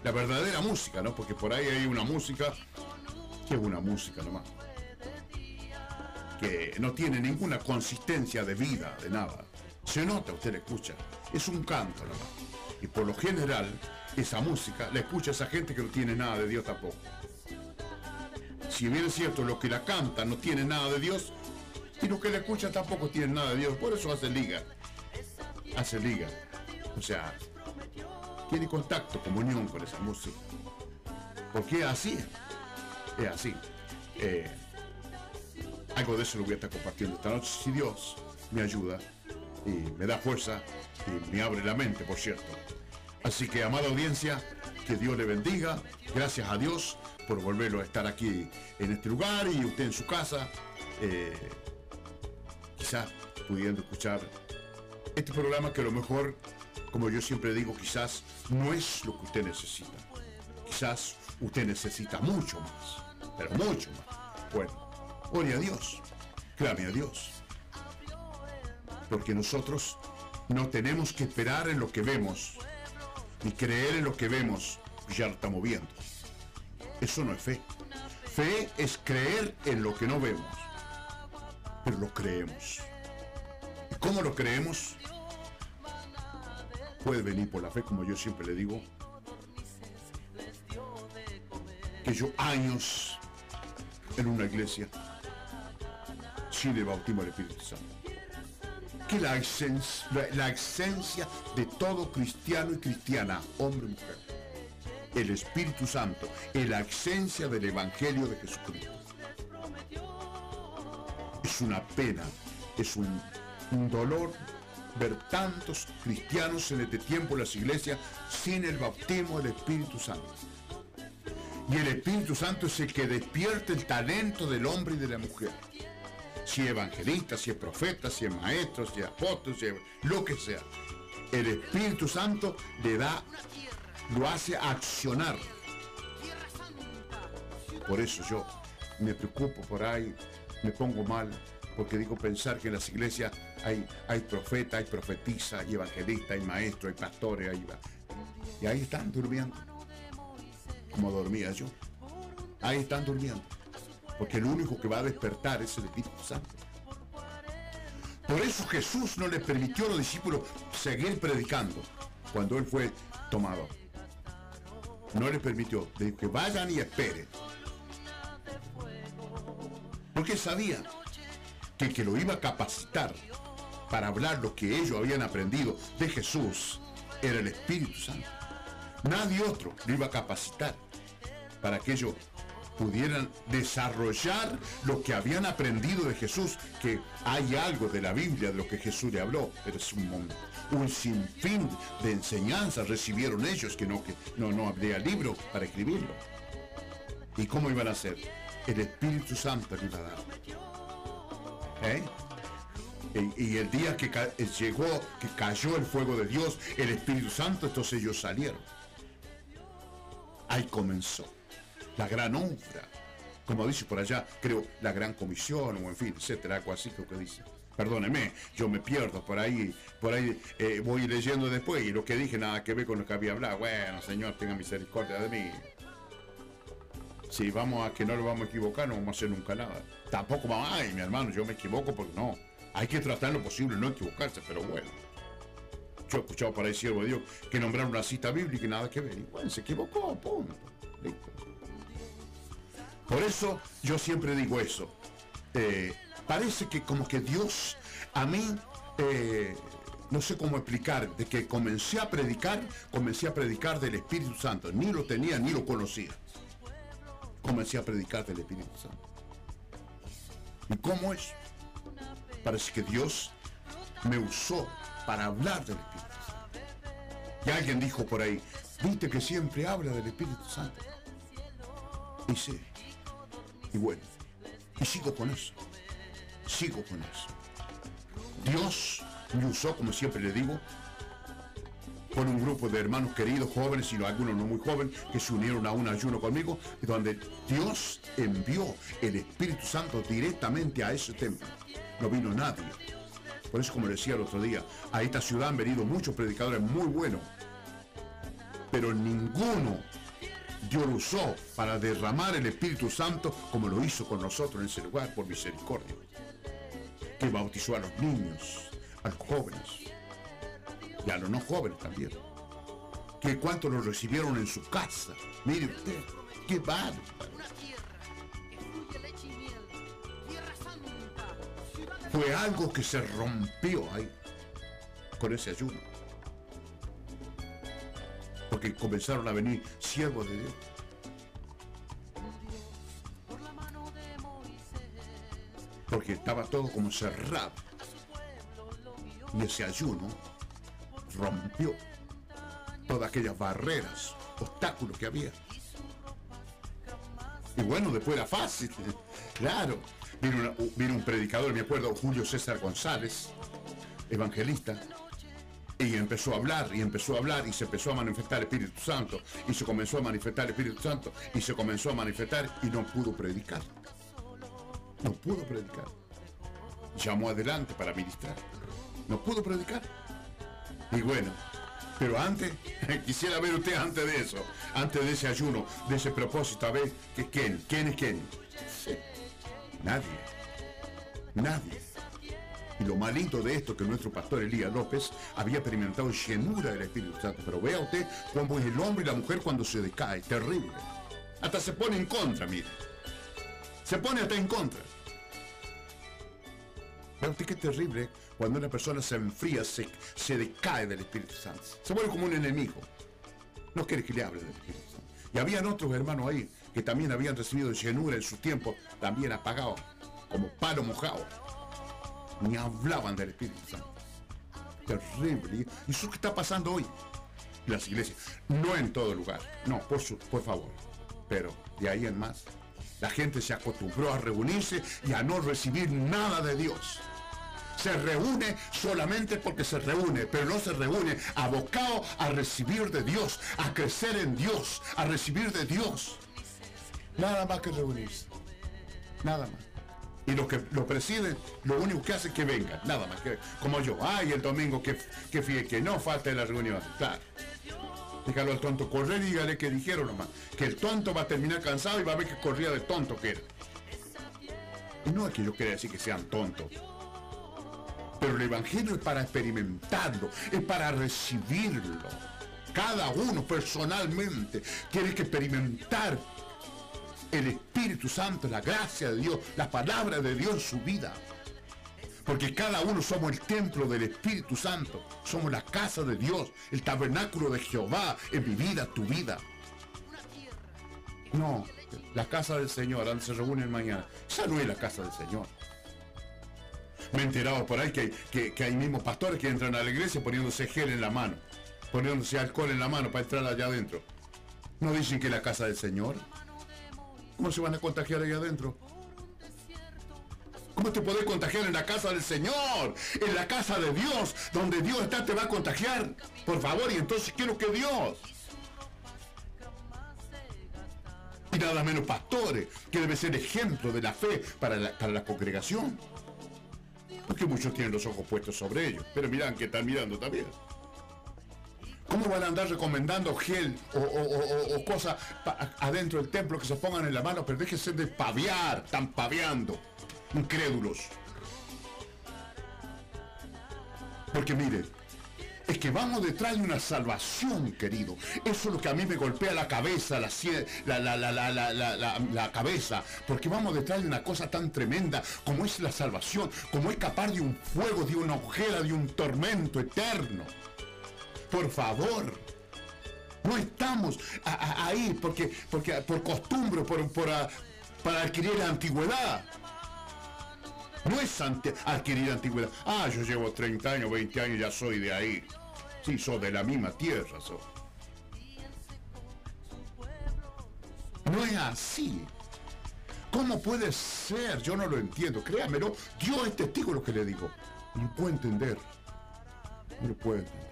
la verdadera música, ¿no? Porque por ahí hay una música que es una música nomás. Que no tiene ninguna consistencia de vida, de nada. Se nota, usted la escucha. Es un canto nomás. Y por lo general, esa música la escucha esa gente que no tiene nada de Dios tampoco. Si bien es cierto, lo que la canta no tiene nada de Dios, y los que la escuchan tampoco tienen nada de Dios. Por eso hace liga. Hace liga. O sea, tiene contacto, comunión con esa música. Porque es así. Es así. Eh, algo de eso lo voy a estar compartiendo esta noche. Si Dios me ayuda y me da fuerza y me abre la mente, por cierto. Así que, amada audiencia, que Dios le bendiga. Gracias a Dios por volverlo a estar aquí en este lugar y usted en su casa. eh, quizás pudiendo escuchar este programa que a lo mejor, como yo siempre digo, quizás no es lo que usted necesita. Quizás usted necesita mucho más, pero mucho más. Bueno, ore a Dios, clame a Dios. Porque nosotros no tenemos que esperar en lo que vemos, ni creer en lo que vemos, ya lo estamos viendo. Eso no es fe. Fe es creer en lo que no vemos pero lo creemos. ¿Y cómo lo creemos? Puede venir por la fe, como yo siempre le digo, que yo años en una iglesia sin el bautismo del Espíritu Santo. Que la esencia, la esencia de todo cristiano y cristiana, hombre y mujer, el Espíritu Santo, es la esencia del Evangelio de Jesucristo es una pena, es un, dolor ver tantos cristianos en este tiempo en las iglesias sin el bautismo del Espíritu Santo. Y el Espíritu Santo es el que despierta el talento del hombre y de la mujer. Si evangelista, si es profeta, si es maestro, si es apóstol, si es lo que sea. El Espíritu Santo le da, lo hace accionar. Por eso yo me preocupo por ahí, me pongo mal, porque digo pensar que en las iglesias hay, hay profeta, hay profetisa, hay evangelista, hay maestro, hay pastores, y ahí están durmiendo, como dormía yo. Ahí están durmiendo, porque el único que va a despertar es el Espíritu Santo. Por eso Jesús no le permitió a los discípulos seguir predicando cuando él fue tomado. No le permitió, dijo que vayan y esperen. Porque sabía que el que lo iba a capacitar para hablar lo que ellos habían aprendido de Jesús era el Espíritu Santo. Nadie otro lo iba a capacitar para que ellos pudieran desarrollar lo que habían aprendido de Jesús, que hay algo de la Biblia de lo que Jesús le habló, pero es un, mon- un sinfín de enseñanzas recibieron ellos que no, que no, no habría libro para escribirlo. ¿Y cómo iban a hacer? El Espíritu Santo le iba. ¿Eh? Y, el día que eh, llegó, que cayó el fuego de Dios, el Espíritu Santo, entonces ellos salieron. Ahí comenzó la gran obra. Como dice por allá, creo, la gran comisión, o en fin, etcétera, algo así creo que dice. Perdóneme, yo me pierdo por ahí, por ahí eh, voy leyendo después y lo que dije nada que ver con lo que había hablado. Bueno, Señor, tenga misericordia de mí. Si vamos a que no lo vamos a equivocar, no vamos a hacer nunca nada. Tampoco vamos, ay, mi hermano, yo me equivoco porque no. Hay que tratar lo posible, no equivocarse, pero bueno. Yo he escuchado por ahí, siervo de Dios, que nombraron una cita bíblica y nada que ver. Y bueno, se equivocó, punto. Listo. Por eso yo siempre digo eso. Eh, parece que como que Dios a mí, eh, no sé cómo explicar, de que comencé a predicar, comencé a predicar del Espíritu Santo. Ni lo tenía ni lo conocía. Comencé a predicar del Espíritu Santo. ¿Y cómo es? Parece que Dios me usó para hablar del Espíritu Santo. Y alguien dijo por ahí, viste que siempre habla del Espíritu Santo. Y sí. Y bueno, y sigo con eso. Sigo con eso. Dios me usó, como siempre le digo, con un grupo de hermanos queridos, jóvenes y algunos no muy jóvenes, que se unieron a un ayuno conmigo, donde Dios envió el Espíritu Santo directamente a ese templo. No vino nadie. Por eso, como decía el otro día, a esta ciudad han venido muchos predicadores muy buenos. pero ninguno Dios lo usó para derramar el Espíritu Santo como lo hizo con nosotros en ese lugar por misericordia. Que bautizó a los niños, a los jóvenes y a los no jóvenes también. Que cuánto lo recibieron en su casa. Mire usted, qué bárbaro. Fue algo que se rompió ahí con ese ayuno. Porque comenzaron a venir siervos de Dios. Porque estaba todo como cerrado. Y ese ayuno rompió todas aquellas barreras, obstáculos que había. Y bueno, después era fácil. *laughs* Claro. Vino, un predicador, me acuerdo, Julio César González, evangelista, y empezó a hablar, y empezó a hablar, y se empezó a manifestar Espíritu Santo, y se comenzó a manifestar Espíritu Santo, y se comenzó a manifestar, y no pudo predicar. No pudo predicar. Llamó adelante para ministrar. No pudo predicar. Y bueno, pero antes, *laughs* quisiera ver usted antes de eso, antes de ese ayuno, de ese propósito, a ver, que quién, quién es quién. Sí. Nadie. Nadie. Y lo más lindo de esto que nuestro pastor Elías López había experimentado llenura del Espíritu Santo. Pero vea usted cómo es el hombre y la mujer cuando se decae. Terrible. Hasta se pone en contra, mire. Se pone hasta en contra. Vea usted qué terrible cuando una persona se enfría, se, se decae del Espíritu Santo. Se vuelve como un enemigo. No quiere que le hable del Espíritu Santo. Y habían otros hermanos ahí que también habían recibido llenura en su tiempo, también apagados, como palo mojado. Ni hablaban del Espíritu Santo. Terrible. Y eso que está pasando hoy. Las iglesias, no en todo lugar, no, por, su, por favor. Pero de ahí en más, la gente se acostumbró a reunirse y a no recibir nada de Dios se reúne solamente porque se reúne, pero no se reúne abocado a recibir de Dios, a crecer en Dios, a recibir de Dios. Nada más que reunirse. Nada más. Y los que lo presiden, lo único que hacen es que vengan, nada más que como yo. Ay, el domingo que, que fíjate que no falte la reunión. Claro. Dígalo al tonto correr y dígale que dijeron nomás. Que el tonto va a terminar cansado y va a ver que corría de tonto que era. Y no es que yo quiera decir que sean tontos. Pero el Evangelio es para experimentarlo, es para recibirlo. Cada uno personalmente tiene que experimentar el Espíritu Santo, la gracia de Dios, la palabra de Dios en su vida. Porque cada uno somos el templo del Espíritu Santo. Somos la casa de Dios, el tabernáculo de Jehová en mi vida, tu vida. No, la casa del Señor, donde se reúnen mañana. Esa no es la casa del Señor. Me he enterado por ahí que, que, que hay mismos pastores que entran a la iglesia poniéndose gel en la mano, poniéndose alcohol en la mano para entrar allá adentro. ¿No dicen que es la casa del Señor? ¿Cómo se van a contagiar allá adentro? ¿Cómo te podés contagiar en la casa del Señor? En la casa de Dios, donde Dios está, te va a contagiar. Por favor, y entonces quiero que Dios. Y nada menos pastores, que debe ser ejemplo de la fe para para la congregación. Porque muchos tienen los ojos puestos sobre ellos. Pero miran que están mirando también. ¿Cómo van a andar recomendando gel o, cosas adentro del templo que se pongan en la mano? Pero déjense de paviar, están paviando. Incrédulos. Porque mire, es que vamos detrás de una salvación, querido. Eso es lo que a mí me golpea la cabeza, la, la, la, la, cabeza. Porque vamos detrás de una cosa tan tremenda como es la salvación, como escapar de un fuego, de una ojera, de un tormento eterno. Por favor. No estamos a- a- ahí porque, porque por costumbre, por, por, ah, para adquirir la antigüedad. No es ante- adquirir antigüedad. Ah, yo llevo 30 años, 20 años, ya soy de ahí. Sí, soy de la misma tierra. soy. No es así. ¿Cómo puede ser? Yo no lo entiendo. Créamelo, Dios es testigo lo que le digo. No puedo entender. No lo puedo entender.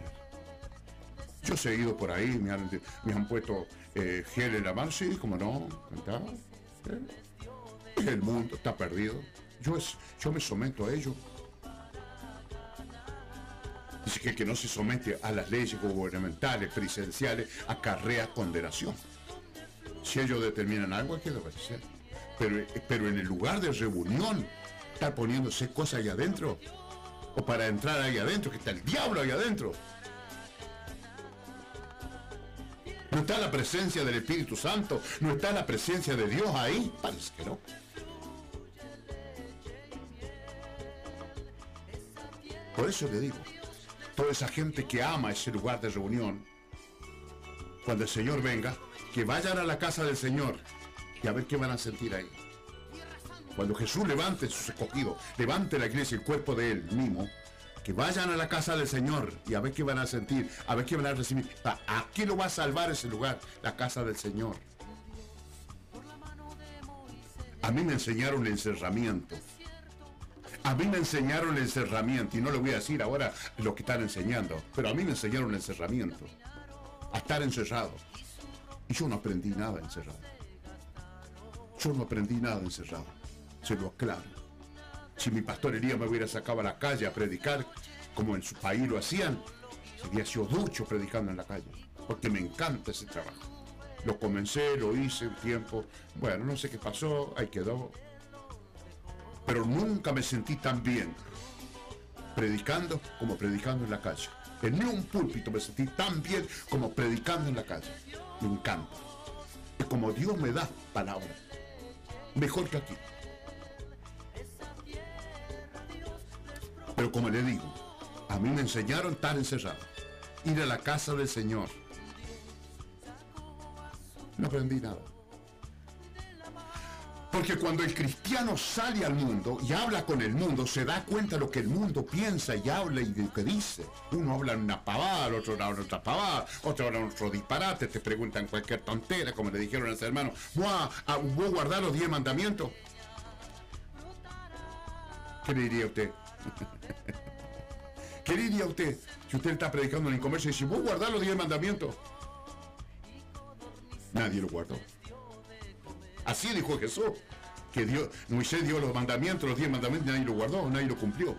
Yo he seguido por ahí, me han, puesto eh, gel en la mano, sí, como no. ¿eh? El mundo está perdido. Yo, es, yo me someto a ello. Dice que el que no se somete a las leyes gubernamentales, presidenciales, acarrea condenación. Si ellos determinan algo, hay que obedecer. Pero, pero en el lugar de reunión, estar poniéndose cosas ahí adentro, o para entrar ahí adentro, que está el diablo ahí adentro. No está la presencia del Espíritu Santo, no está la presencia de Dios ahí. Parece que no. Por eso le digo, toda esa gente que ama ese lugar de reunión, cuando el Señor venga, que vayan a la casa del Señor y a ver qué van a sentir ahí. Cuando Jesús levante sus escogidos, levante la iglesia, el cuerpo de Él mismo, que vayan a la casa del Señor y a ver qué van a sentir, a ver qué van a recibir. ¿A, a qué lo va a salvar ese lugar? La casa del Señor. A mí me enseñaron el encerramiento. A mí me enseñaron el encerramiento, y no le voy a decir ahora lo que están enseñando, pero a mí me enseñaron el encerramiento, a estar encerrado. Y yo no aprendí nada encerrado. Yo no aprendí nada encerrado, se lo aclaro. Si mi pastor Elías me hubiera sacado a la calle a predicar, como en su país lo hacían, sería sido ducho predicando en la calle, porque me encanta ese trabajo. Lo comencé, lo hice un tiempo, bueno, no sé qué pasó, ahí quedó, pero nunca me sentí tan bien predicando como predicando en la calle. En ni un púlpito me sentí tan bien como predicando en la calle. Me encanta. Es como Dios me da palabra. Mejor que aquí. Pero como le digo, a mí me enseñaron estar encerrado. Ir a la casa del Señor. No aprendí nada. Porque cuando el cristiano sale al mundo y habla con el mundo, se da cuenta de lo que el mundo piensa y habla y de lo que dice. Uno habla una pavada, el otro habla otra pavada, otro habla otro disparate, te preguntan cualquier tontera, como le dijeron a ese hermano. ¿Vos, a, vos guardar los diez mandamientos? ¿Qué le diría usted? *laughs* ¿Qué le diría usted si usted está predicando en el comercio y dice, vos guardar los diez mandamientos? Nadie lo guardó. Así dijo Jesús, que Dios, Moisés dio los mandamientos, los diez mandamientos, nadie lo guardó, nadie lo cumplió.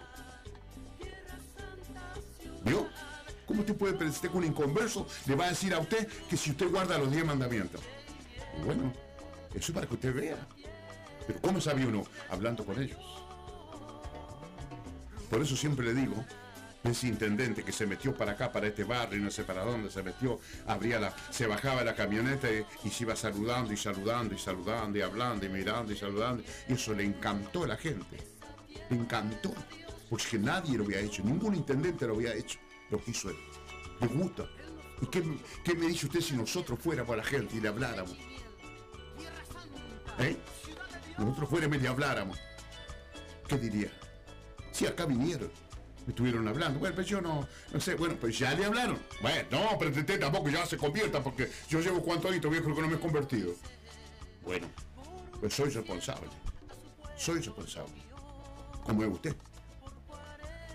¿Vio? ¿Cómo usted puede pensar que un inconverso le va a decir a usted que si usted guarda los diez mandamientos? Bueno, eso es para que usted vea. Pero ¿cómo sabe uno? Hablando con ellos. Por eso siempre le digo, ese intendente que se metió para acá, para este barrio, no sé para dónde se metió, abría la, se bajaba la camioneta y, se iba saludando y saludando y saludando y hablando y mirando y saludando. Y eso le encantó a la gente. Le encantó. Porque nadie lo había hecho, ningún intendente lo había hecho. Lo que hizo él. Le gusta. ¿Y qué, qué me dice usted si nosotros fuéramos a la gente y le habláramos? ¿Eh? Nosotros fuéramos y le habláramos. ¿Qué diría? Si acá vinieron estuvieron hablando. Bueno, pues yo no, no sé, bueno, pues ya le hablaron. Bueno, no, pero usted tampoco ya se convierta porque yo llevo cuánto años viejo que no me he convertido. Bueno, pues soy responsable. Soy responsable. Como es usted.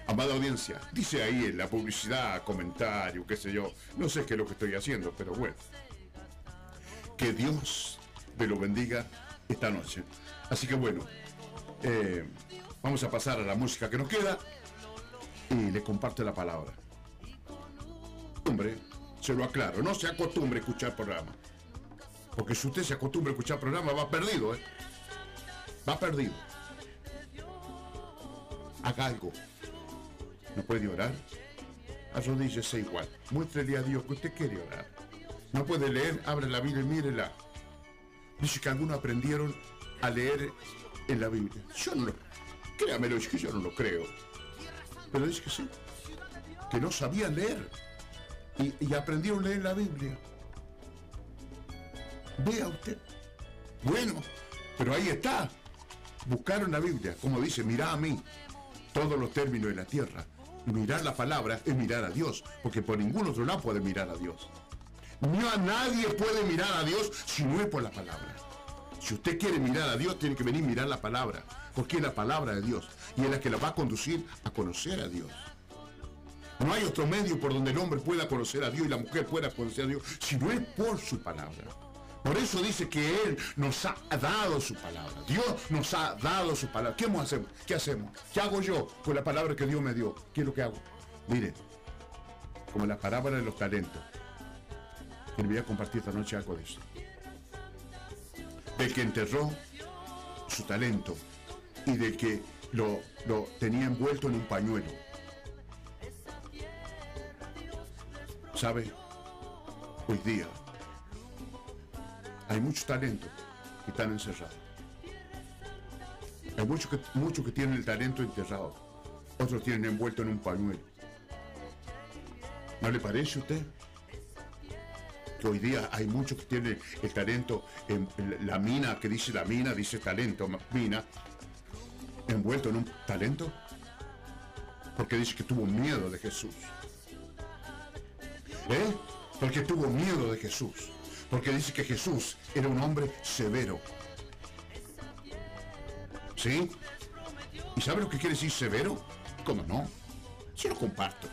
Amada audiencia, dice ahí en la publicidad, comentario, qué sé yo, no sé qué es lo que estoy haciendo, pero bueno. Que Dios me lo bendiga esta noche. Así que bueno, eh, vamos a pasar a la música que nos queda y le comparto la palabra. Hombre, se lo aclaro, no se acostumbre a escuchar programa. Porque si usted se acostumbra a escuchar programa, va perdido, ¿eh? Va perdido. Haga algo. ¿No puede orar? Arrodíllese igual. Muéstrele a Dios que usted quiere orar. No puede leer, abre la Biblia y mírela. Dice que algunos aprendieron a leer en la Biblia. Yo no lo... Créamelo, es que yo no lo creo. Pero dice que sí, que no sabían leer y, y aprendieron a leer la Biblia. Vea usted. Bueno, pero ahí está. Buscaron la Biblia, como dice, mirá a mí, todos los términos de la tierra. Mirar la palabra es mirar a Dios, porque por ningún otro lado puede mirar a Dios. No a nadie puede mirar a Dios si no es por la palabra. Si usted quiere mirar a Dios, tiene que venir a mirar la palabra, porque es la palabra de Dios y es la que lo va a conducir a conocer a Dios. No hay otro medio por donde el hombre pueda conocer a Dios y la mujer pueda conocer a Dios, si no es por su palabra. Por eso dice que Él nos ha dado su palabra. Dios nos ha dado su palabra. ¿Qué hacemos? ¿Qué hacemos? ¿Qué hago yo con la palabra que Dios me dio? ¿Qué es lo que hago? Mire, como la parábola de los talentos. Y le voy a compartir esta noche algo de eso. Del que enterró su talento y del que lo, lo tenía envuelto en un pañuelo. ¿Sabe? Hoy día hay muchos talentos que están encerrados. Hay muchos que, muchos que tienen el talento enterrado. Otros tienen envuelto en un pañuelo. ¿No le parece a usted? Que hoy día hay muchos que tienen el talento en, la mina, que dice la mina, dice talento, mina, envuelto en un talento. Porque dice que tuvo miedo de Jesús. ¿Eh? Porque tuvo miedo de Jesús. Porque dice que Jesús era un hombre severo. ¿Sí? ¿Y sabe lo que quiere decir severo? ¿Cómo no? Yo lo comparto.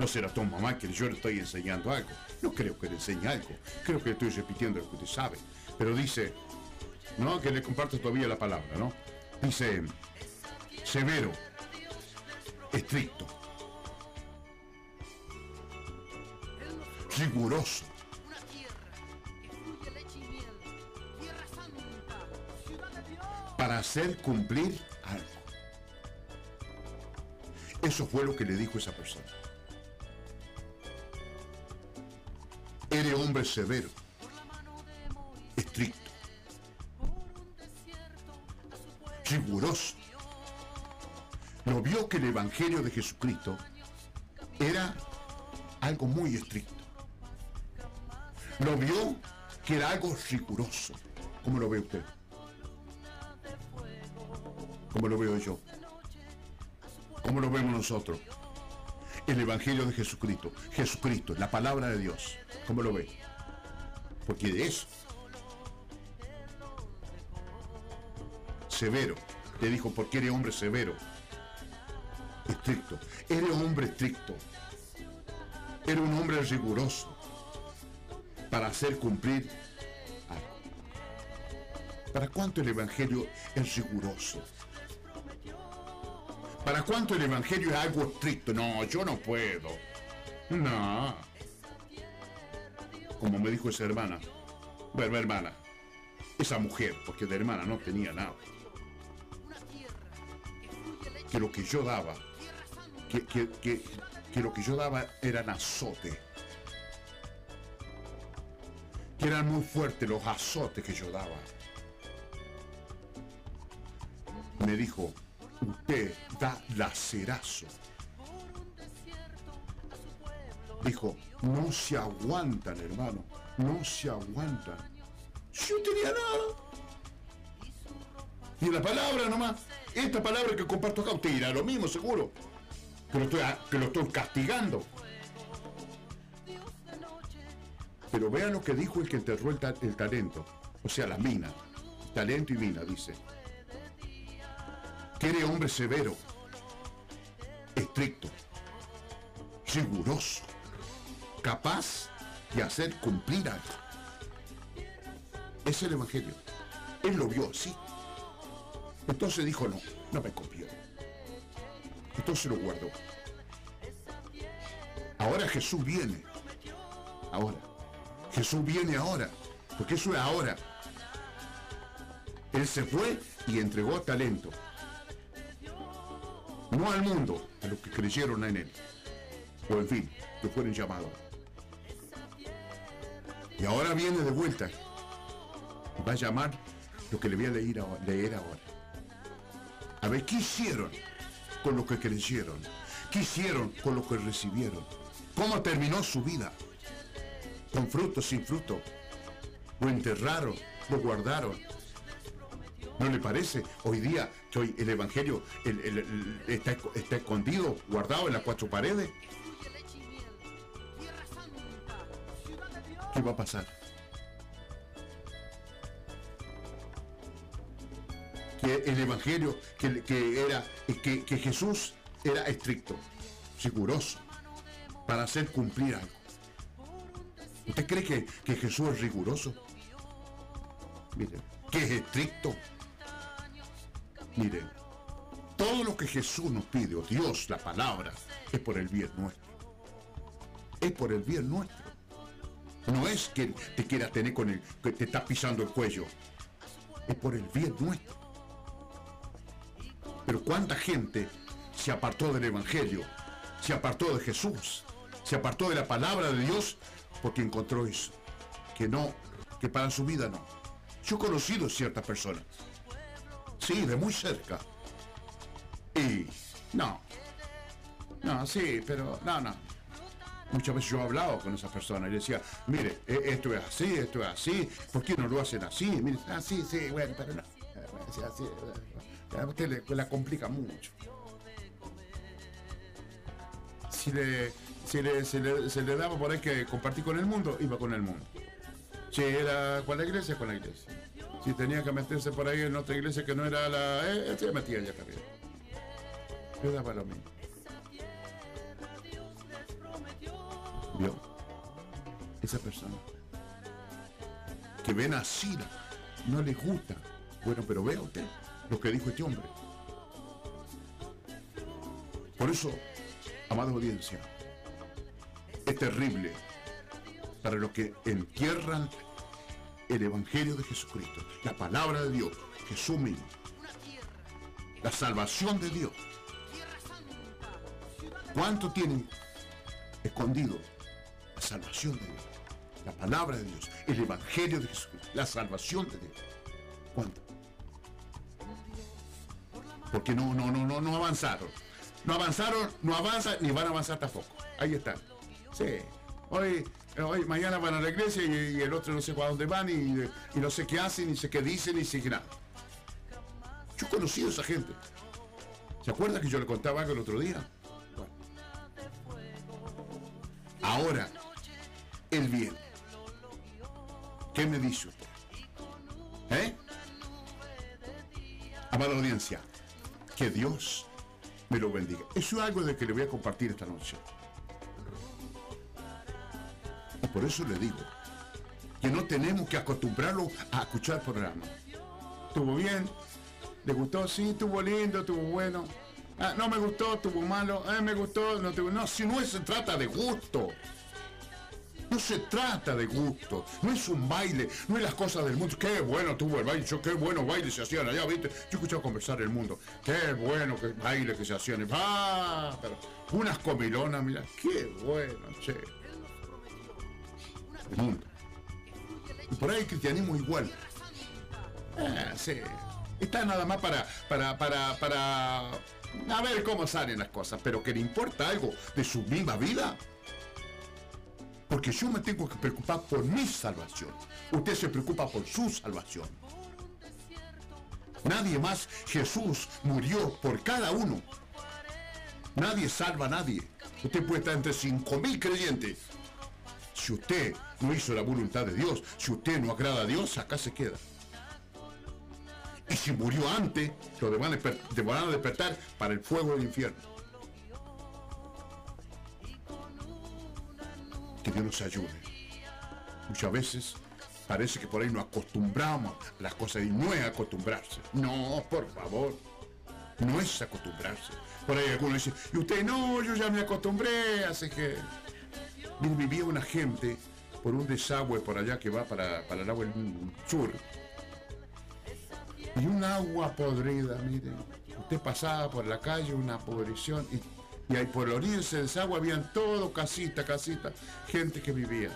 No será tu mamá que yo le estoy enseñando algo. No creo que le enseñe algo. Creo que le estoy repitiendo lo que usted sabe. Pero dice, no, que le comparto todavía la palabra, ¿no? Dice, severo, estricto, riguroso, para hacer cumplir algo. Eso fue lo que le dijo esa persona. Hombre severo, estricto, riguroso. Lo vio que el Evangelio de Jesucristo era algo muy estricto. Lo vio que era algo riguroso. ¿Cómo lo ve usted? ¿Cómo lo veo yo? ¿Cómo lo vemos nosotros? El Evangelio de Jesucristo. Jesucristo, la palabra de Dios. ¿Cómo lo ve? Porque de eso. Severo. Le dijo, porque eres hombre severo. Estricto. Eres hombre estricto. Eres un hombre riguroso. Para hacer cumplir. ¿Para cuánto el Evangelio es riguroso? ¿Para cuánto el Evangelio es algo estricto? No, yo no puedo. No. Como me dijo esa hermana. Bueno, hermana. Esa mujer, porque de hermana no tenía nada. Que lo que yo daba, que, que, que, que lo que yo daba eran azote. Que eran muy fuertes los azotes que yo daba. Me dijo, usted da lacerazo. Dijo, no se aguantan, hermano, no se aguantan. Yo tenía nada. Y la palabra nomás, esta palabra que comparto acá, usted dirá lo mismo seguro. Que lo estoy, que lo estoy castigando. Pero vean lo que dijo el que enterró el, el talento. O sea, la mina. Talento y mina, dice. Que eres hombre severo, estricto, riguroso, capaz de hacer cumplir algo. Es el Evangelio. Él lo vio así. Entonces dijo, no, no me copió. Entonces lo guardó. Ahora Jesús viene. Ahora. Jesús viene ahora. Porque eso es ahora. Él se fue y entregó talento. No al mundo, a los que creyeron en él. O en fin, que fueron llamados. Y ahora viene de vuelta. Va a llamar lo que le voy a leer ahora. Leer ahora. A ver, ¿qué hicieron con lo que creyeron? ¿Qué hicieron con lo que recibieron? ¿Cómo terminó su vida? ¿Con fruto, sin fruto? ¿Lo enterraron? ¿Lo guardaron? ¿No le parece? Hoy día el Evangelio el- el- el- está, esco- está escondido, guardado en las cuatro paredes. ¿Qué va a pasar? Que el Evangelio, que, era, que, que Jesús era estricto, riguroso, para hacer cumplir algo. ¿Usted cree que, que Jesús es riguroso? Mire, que es estricto. Mire, todo lo que Jesús nos pide, o Dios, la palabra, es por el bien nuestro. es por el bien nuestro. No es que te quiera tener con el que te está pisando el cuello. Es por el bien nuestro. Pero cuánta gente se apartó del Evangelio, se apartó de Jesús, se apartó de la palabra de Dios porque encontró eso. Que no, que para su vida no. Yo he conocido ciertas personas. Sí, de muy cerca. Y no. No, sí, pero no, no. Muchas veces yo he hablado con esas personas y decía, mire, e- esto es así, esto es así, ¿por qué no lo hacen así? Mire, ah, sí, sí, bueno, pero no. Eh, así, eh, usted le, la complica mucho. Si le, si le, se le, se le daba por ahí que compartir con el mundo, iba con el mundo. Si era con la iglesia, con la iglesia. Si tenía que meterse por ahí en otra iglesia que no era la... Eh, se metía ya también. Le daba lo mismo. ¿Vio? Esa persona. Que ven así, no le gusta. Bueno, pero vea usted lo que dijo este hombre. Por eso, amada audiencia, es terrible para los que entierran el Evangelio de Jesucristo, la palabra de Dios, Jesús mismo, la salvación de Dios. ¿Cuánto tienen escondido la salvación de Dios? La palabra de Dios, el Evangelio de Jesucristo, la salvación de Dios. ¿Cuánto? Porque no, no, no, no, no avanzaron. No avanzaron, no avanzan ni van a avanzar tampoco. Ahí están. Sí. Hoy, hoy, mañana van a la iglesia y, y el otro no sé a dónde van y, y no sé qué hacen, ni sé qué dicen, ni sé qué. Yo he conocido a esa gente. ¿Se acuerda que yo le contaba algo el otro día? Ahora, el bien. ¿Qué me dice usted? ¿Eh? Amada audiencia, que Dios me lo bendiga. Eso es algo de que le voy a compartir esta noche. Por eso le digo que no tenemos que acostumbrarlo a escuchar programas. ¿Estuvo bien? ¿Le gustó? Sí, estuvo lindo, estuvo bueno. Ah, no me gustó, estuvo malo. Ah, me gustó, no estuvo... No, si no se trata de gusto. No se trata de gusto, no es un baile, no es las cosas del mundo. Qué bueno tuvo el baile, yo, qué bueno baile se hacían allá, ¿viste? Yo he escuchado conversar el mundo. Qué bueno que baile que se hacían. Ah, pero unas comilonas, mira, qué bueno, che. Mundo. Por ahí el cristianismo igual. Ah, sí. Está nada más para, para, para, para a ver cómo salen las cosas, pero que le importa algo de su misma vida. Porque yo me tengo que preocupar por mi salvación. Usted se preocupa por su salvación. Nadie más. Jesús murió por cada uno. Nadie salva a nadie. Usted puede estar entre 5.000 creyentes. Si usted no hizo la voluntad de Dios, si usted no agrada a Dios, acá se queda. Y si murió antes, lo van a despertar para el fuego del infierno. Que Dios nos ayude. Muchas veces parece que por ahí nos acostumbramos las cosas y no es acostumbrarse. No, por favor. No es acostumbrarse. Por ahí algunos dicen, y usted no, yo ya me acostumbré, así que... Vivía una gente por un desagüe por allá que va para, para el agua sur. Y un agua podrida, mire. Usted pasaba por la calle, una podrición, y, y ahí por orilla de desagüe habían todo casita, casita, gente que vivía.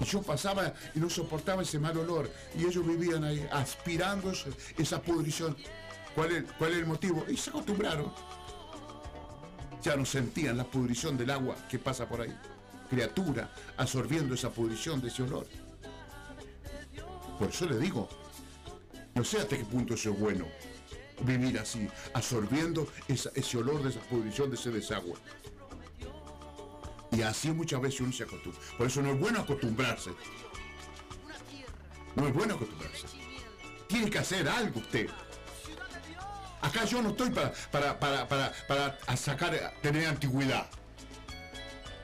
Y yo pasaba y no soportaba ese mal olor. Y ellos vivían ahí aspirando esa pudrición. ¿Cuál es, ¿Cuál es el motivo? Y se acostumbraron. Ya no sentían la pudrición del agua que pasa por ahí. Criatura absorbiendo esa pudrición de ese olor. Por eso le digo, no sé hasta qué punto eso es bueno. Vivir así, absorbiendo ese olor de esa pudrición de ese desagüe. Y así muchas veces uno se acostumbra. Por eso no es bueno acostumbrarse. No es bueno acostumbrarse. Tiene que hacer algo usted. Acá yo no estoy para, para, para, para, para sacar, tener antigüedad.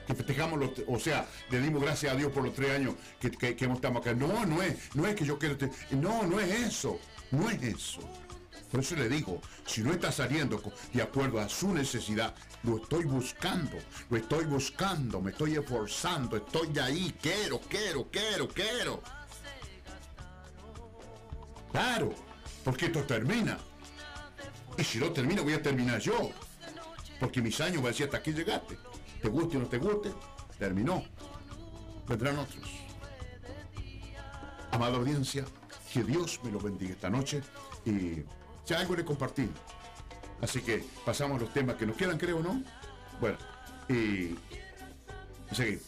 Que festejamos los, o sea, le dimos gracias a Dios por los tres años que, que, hemos estado acá. No, no es, no es que yo quiero, no, no es eso, no es eso. Por eso le digo, si no está saliendo de acuerdo a su necesidad, lo estoy buscando, lo estoy buscando, me estoy esforzando, estoy ahí, quiero, quiero, quiero, quiero. Claro, porque esto termina. Y si no termina, voy a terminar yo. Porque mis años van a decir hasta aquí llegaste. Te guste o no te guste, terminó. Vendrán otros. Amada audiencia, que Dios me lo bendiga esta noche y ya algo le compartí. Así que pasamos los temas que nos quedan, creo, ¿no? Bueno, y, y seguimos.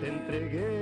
Te entregué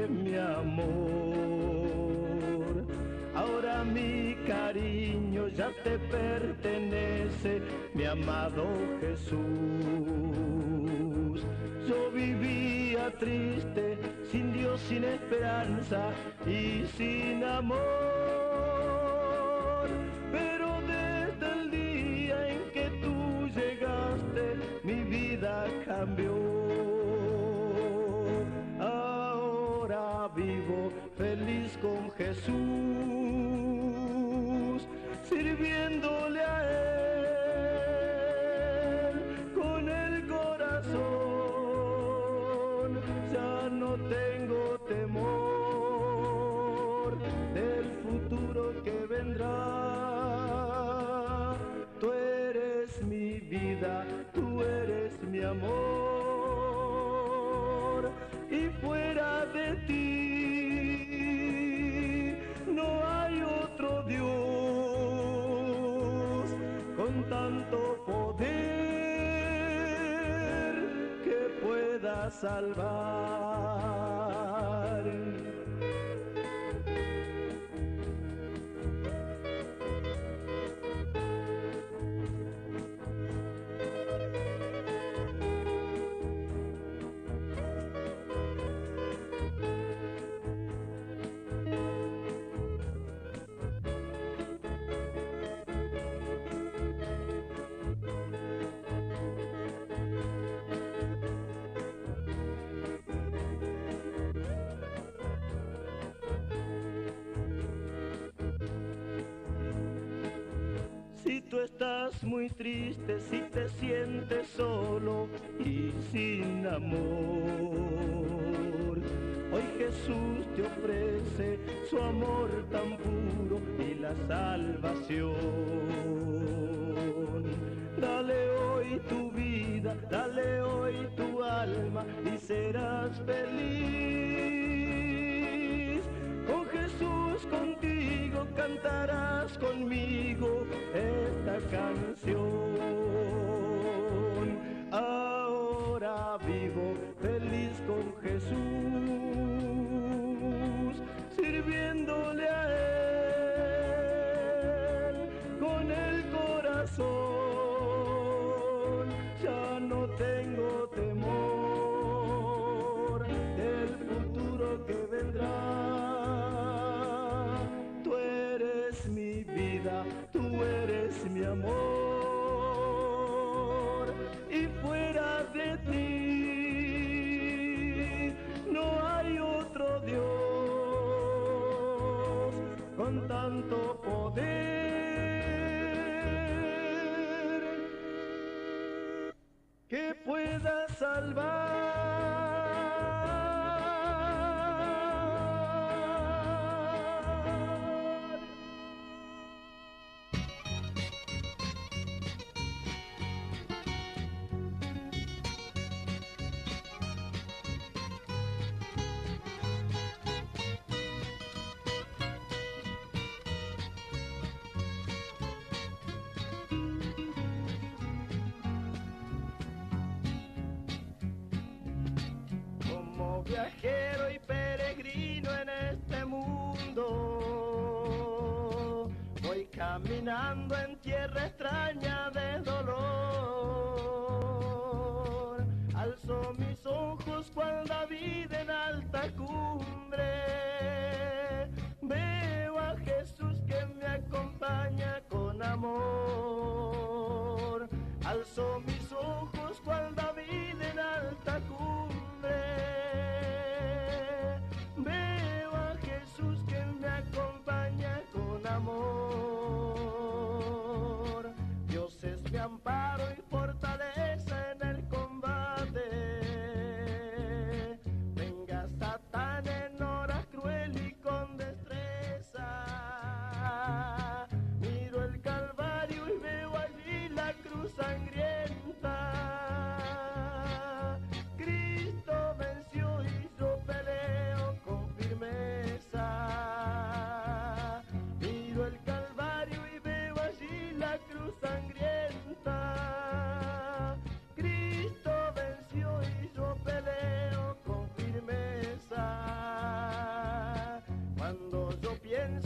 salvar. Muy triste, si te sientes solo y sin amor, hoy Jesús te ofrece su amor tan puro y la salvación. Yeah.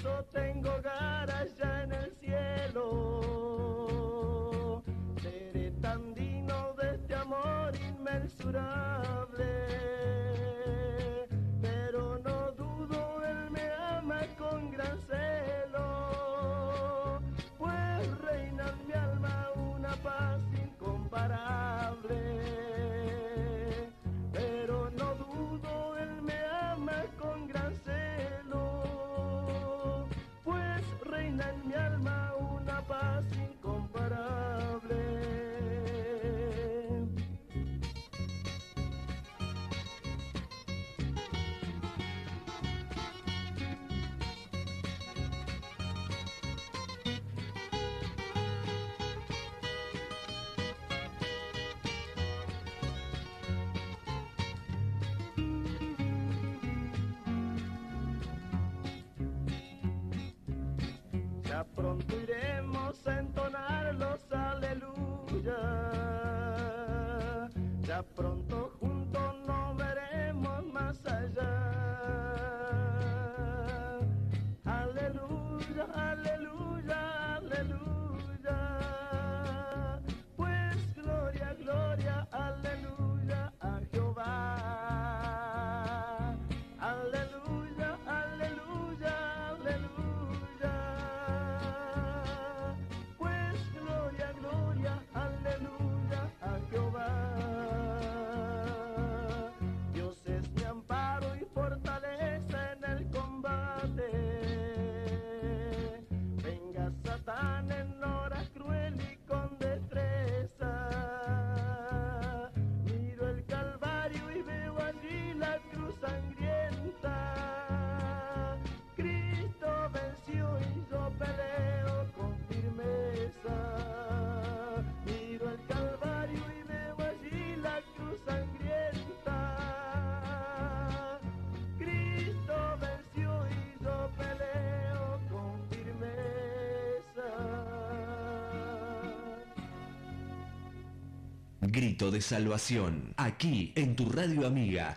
so grito de salvación. Aquí, en tu radio amiga,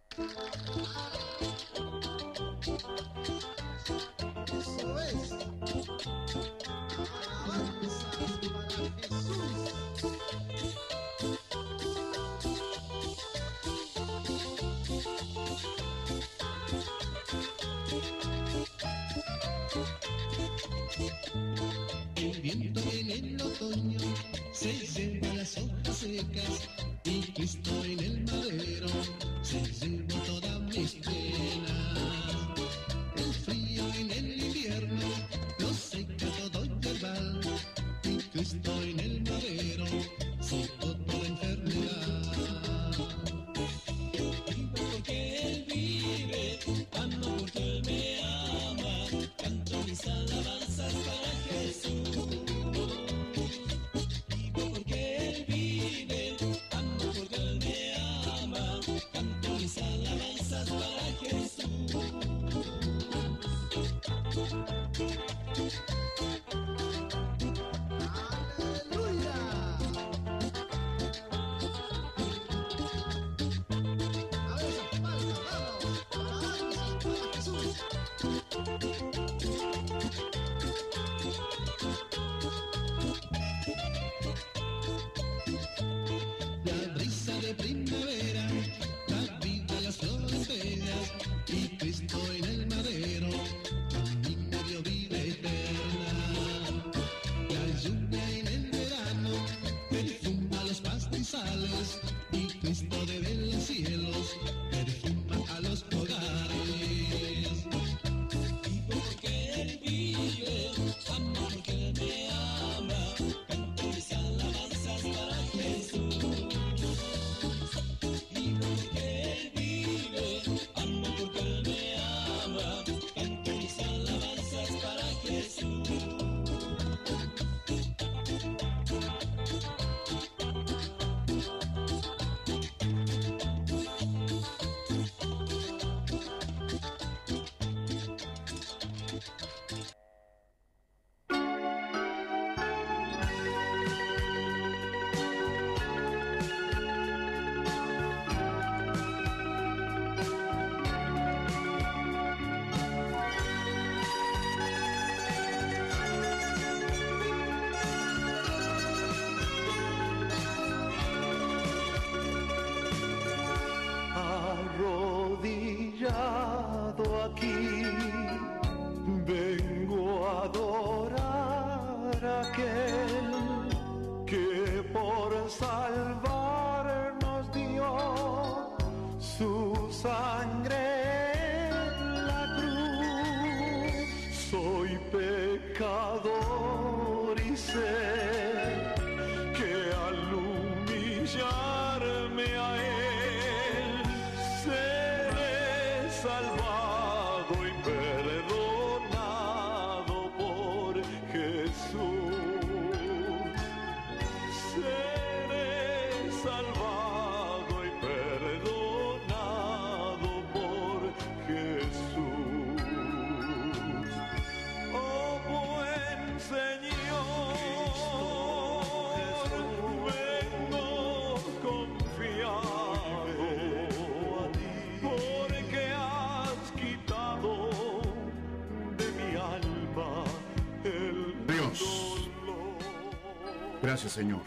Gracias, Señor.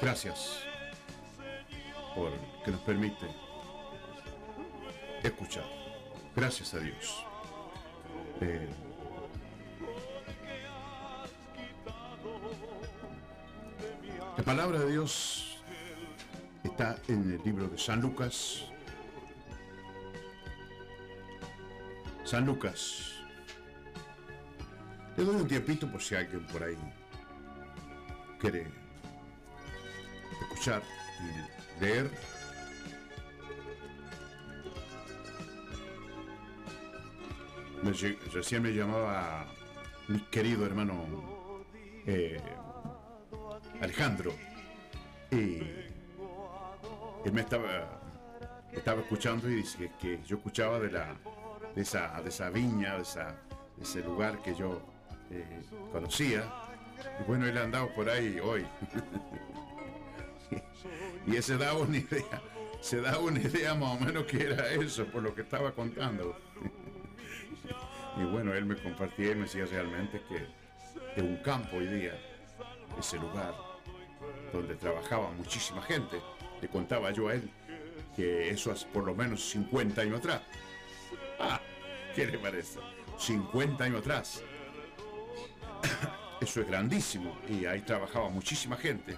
Gracias por que nos permite escuchar. Gracias a Dios. Eh, la palabra de Dios está en el libro de San Lucas. San Lucas. Le doy un tiempito por si alguien por ahí quiere escuchar y leer. Recién me llamaba mi querido hermano eh, Alejandro y él me estaba escuchando y dice que, yo escuchaba de la de esa de esa viña de, esa, de ese lugar que yo eh, conocía bueno él andaba por ahí hoy *laughs* y ese daba una idea se daba una idea más o menos que era eso por lo que estaba contando *laughs* y bueno él me compartía y me decía realmente que de un campo hoy día ese lugar donde trabajaba muchísima gente le contaba yo a él que eso hace por lo menos 50 años atrás Ah, ¿Qué le parece? 50 años atrás. Eso es grandísimo. Y ahí trabajaba muchísima gente.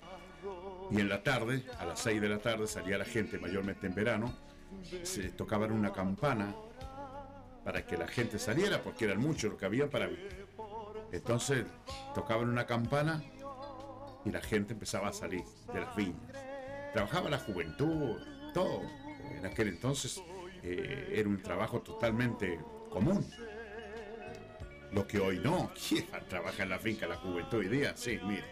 Y en la tarde, a las 6 de la tarde, salía la gente, mayormente en verano, se tocaban una campana para que la gente saliera, porque eran muchos los que había para Entonces tocaban una campana y la gente empezaba a salir de las viñas. Trabajaba la juventud, todo. En aquel entonces eh, era un trabajo totalmente común. Lo que hoy no, ¿quién trabaja en la finca la juventud hoy día? Sí, mire,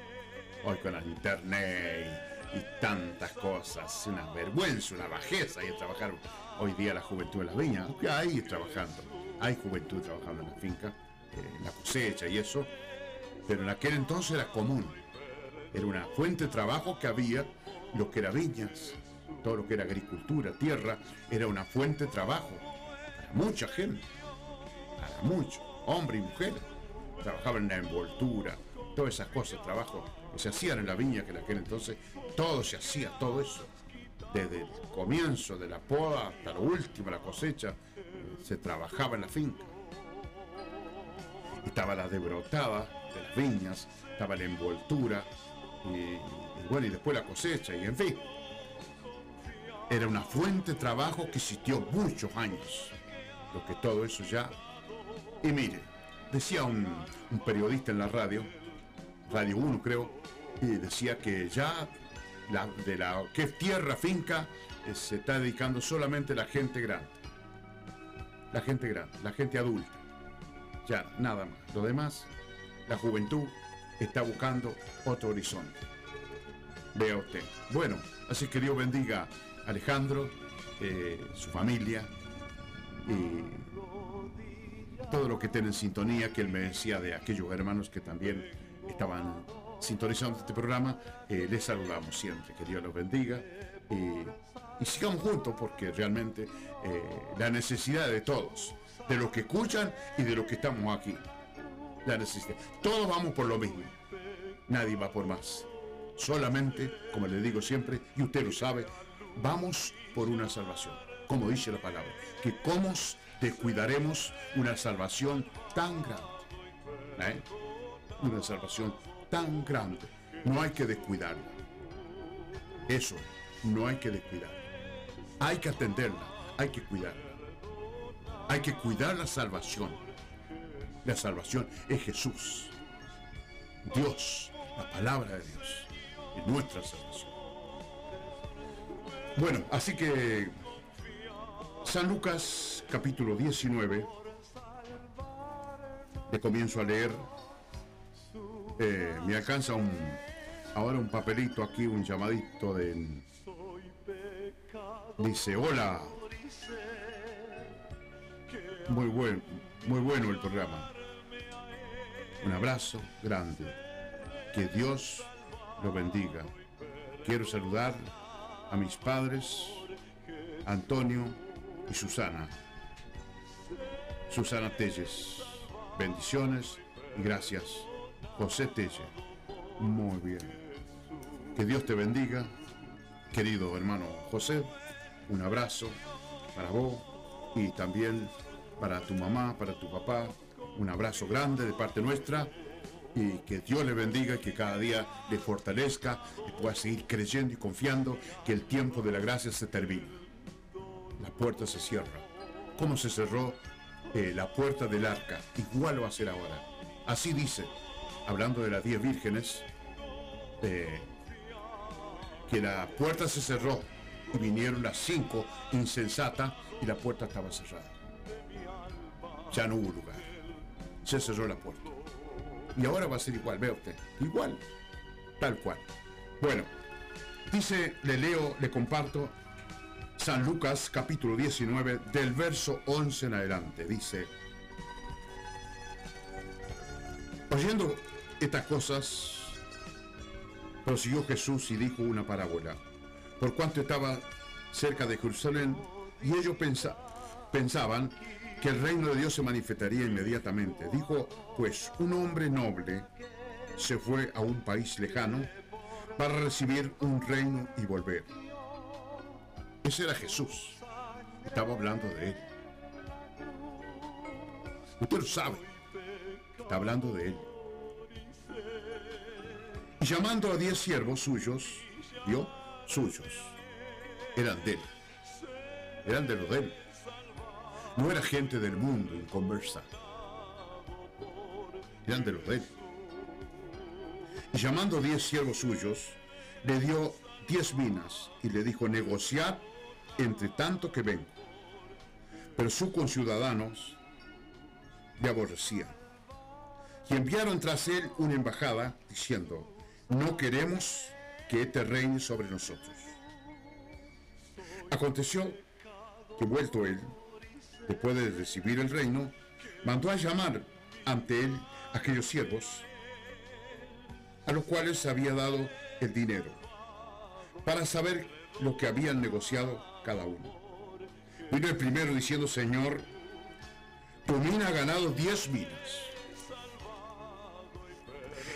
hoy con el internet y, tantas cosas, una vergüenza, una bajeza y trabajar hoy día la juventud en las viñas. Aunque hay trabajando, hay juventud trabajando en la finca, eh, en la cosecha y eso, pero en aquel entonces era común. Era una fuente de trabajo que había, lo que era viñas, todo lo que era agricultura, tierra, era una fuente de trabajo para mucha gente, para muchos, hombres y mujeres. Trabajaban en la envoltura, todas esas cosas, trabajo que se hacían en la viña, que en aquel entonces todo se hacía, todo eso. Desde el comienzo de la poda hasta lo último, la cosecha, eh, se trabajaba en la finca. Estaba la debrotada de las viñas, estaba la envoltura, y, y bueno, y después la cosecha, y en fin. Era una fuente de trabajo que existió muchos años. Lo que todo eso ya. Y mire, decía un, periodista en la radio, Radio 1 creo, y decía que ya la, de la que tierra, finca, eh, se está dedicando solamente la gente grande. La gente grande, la gente adulta. Ya, nada más. Lo demás, la juventud está buscando otro horizonte. Vea usted. Bueno, así que Dios bendiga a Alejandro, eh, su familia y todo lo que estén sintonía, que él me decía de aquellos hermanos que también estaban sintonizando este programa. eh, les saludamos siempre. Que Dios los bendiga. Y, y sigamos juntos porque realmente eh, la necesidad de todos, de los que escuchan y de los que estamos aquí. La necesidad. Todos vamos por lo mismo. Nadie va por más. Solamente, como le digo siempre, y usted lo sabe, vamos por una salvación. Como dice la palabra, que como descuidaremos una salvación tan grande. ¿eh? Una salvación tan grande. No hay que descuidarla. Eso, no hay que descuidarla. Hay que atenderla, hay que cuidarla. Hay que cuidar la salvación. La salvación es Jesús. Dios, la palabra de Dios, es nuestra salvación. Bueno, así que San Lucas capítulo 19, le comienzo a leer, Eh, me alcanza un, ahora un papelito aquí, un llamadito de... Dice, hola. Muy bueno, muy bueno el programa. Un abrazo grande. Que Dios lo bendiga. Quiero saludar a mis padres, Antonio y Susana. Susana Telles. Bendiciones y gracias. José Telles. Muy bien. Que Dios te bendiga. Querido hermano José, un abrazo para vos y también para tu mamá, para tu papá. Un abrazo grande de parte nuestra y que Dios le bendiga que cada día le fortalezca y pueda seguir creyendo y confiando que el tiempo de la gracia se termina. La puerta se cierra. ¿Cómo se cerró eh, la puerta del arca? Igual va a ser ahora. Así dice, hablando de las diez vírgenes, eh, que la puerta se cerró y vinieron las cinco insensatas y la puerta estaba cerrada. Ya no hubo lugar. Se cerró la puerta. Y ahora va a ser igual, vea usted. Igual. Tal cual. Bueno, dice, le leo, le comparto San Lucas capítulo 19 del verso 11 en adelante. Dice, oyendo estas cosas, prosiguió Jesús y dijo una parábola, por cuanto estaba cerca de Jerusalén y ellos pensa- pensaban que el reino de Dios se manifestaría inmediatamente. Dijo, pues un hombre noble se fue a un país lejano para recibir un reino y volver. Ese era Jesús. Estaba hablando de él. Usted lo sabe. Está hablando de él. Y llamando a diez siervos suyos, ¿vio? Suyos. Eran de él. Eran de los de él. No era gente del mundo inconversa. Eran de los de él. Y llamando a diez siervos suyos, le dio diez minas y le dijo, negociad entre tanto que vengo. Pero sus conciudadanos le aborrecían. Y enviaron tras él una embajada diciendo, no queremos que éste reine sobre nosotros. Aconteció que vuelto él, después de recibir el reino, mandó a llamar ante él a aquellos siervos, a los cuales había dado el dinero, para saber lo que habían negociado cada uno. Vino el primero diciendo, Señor, tu mina ha ganado diez minas.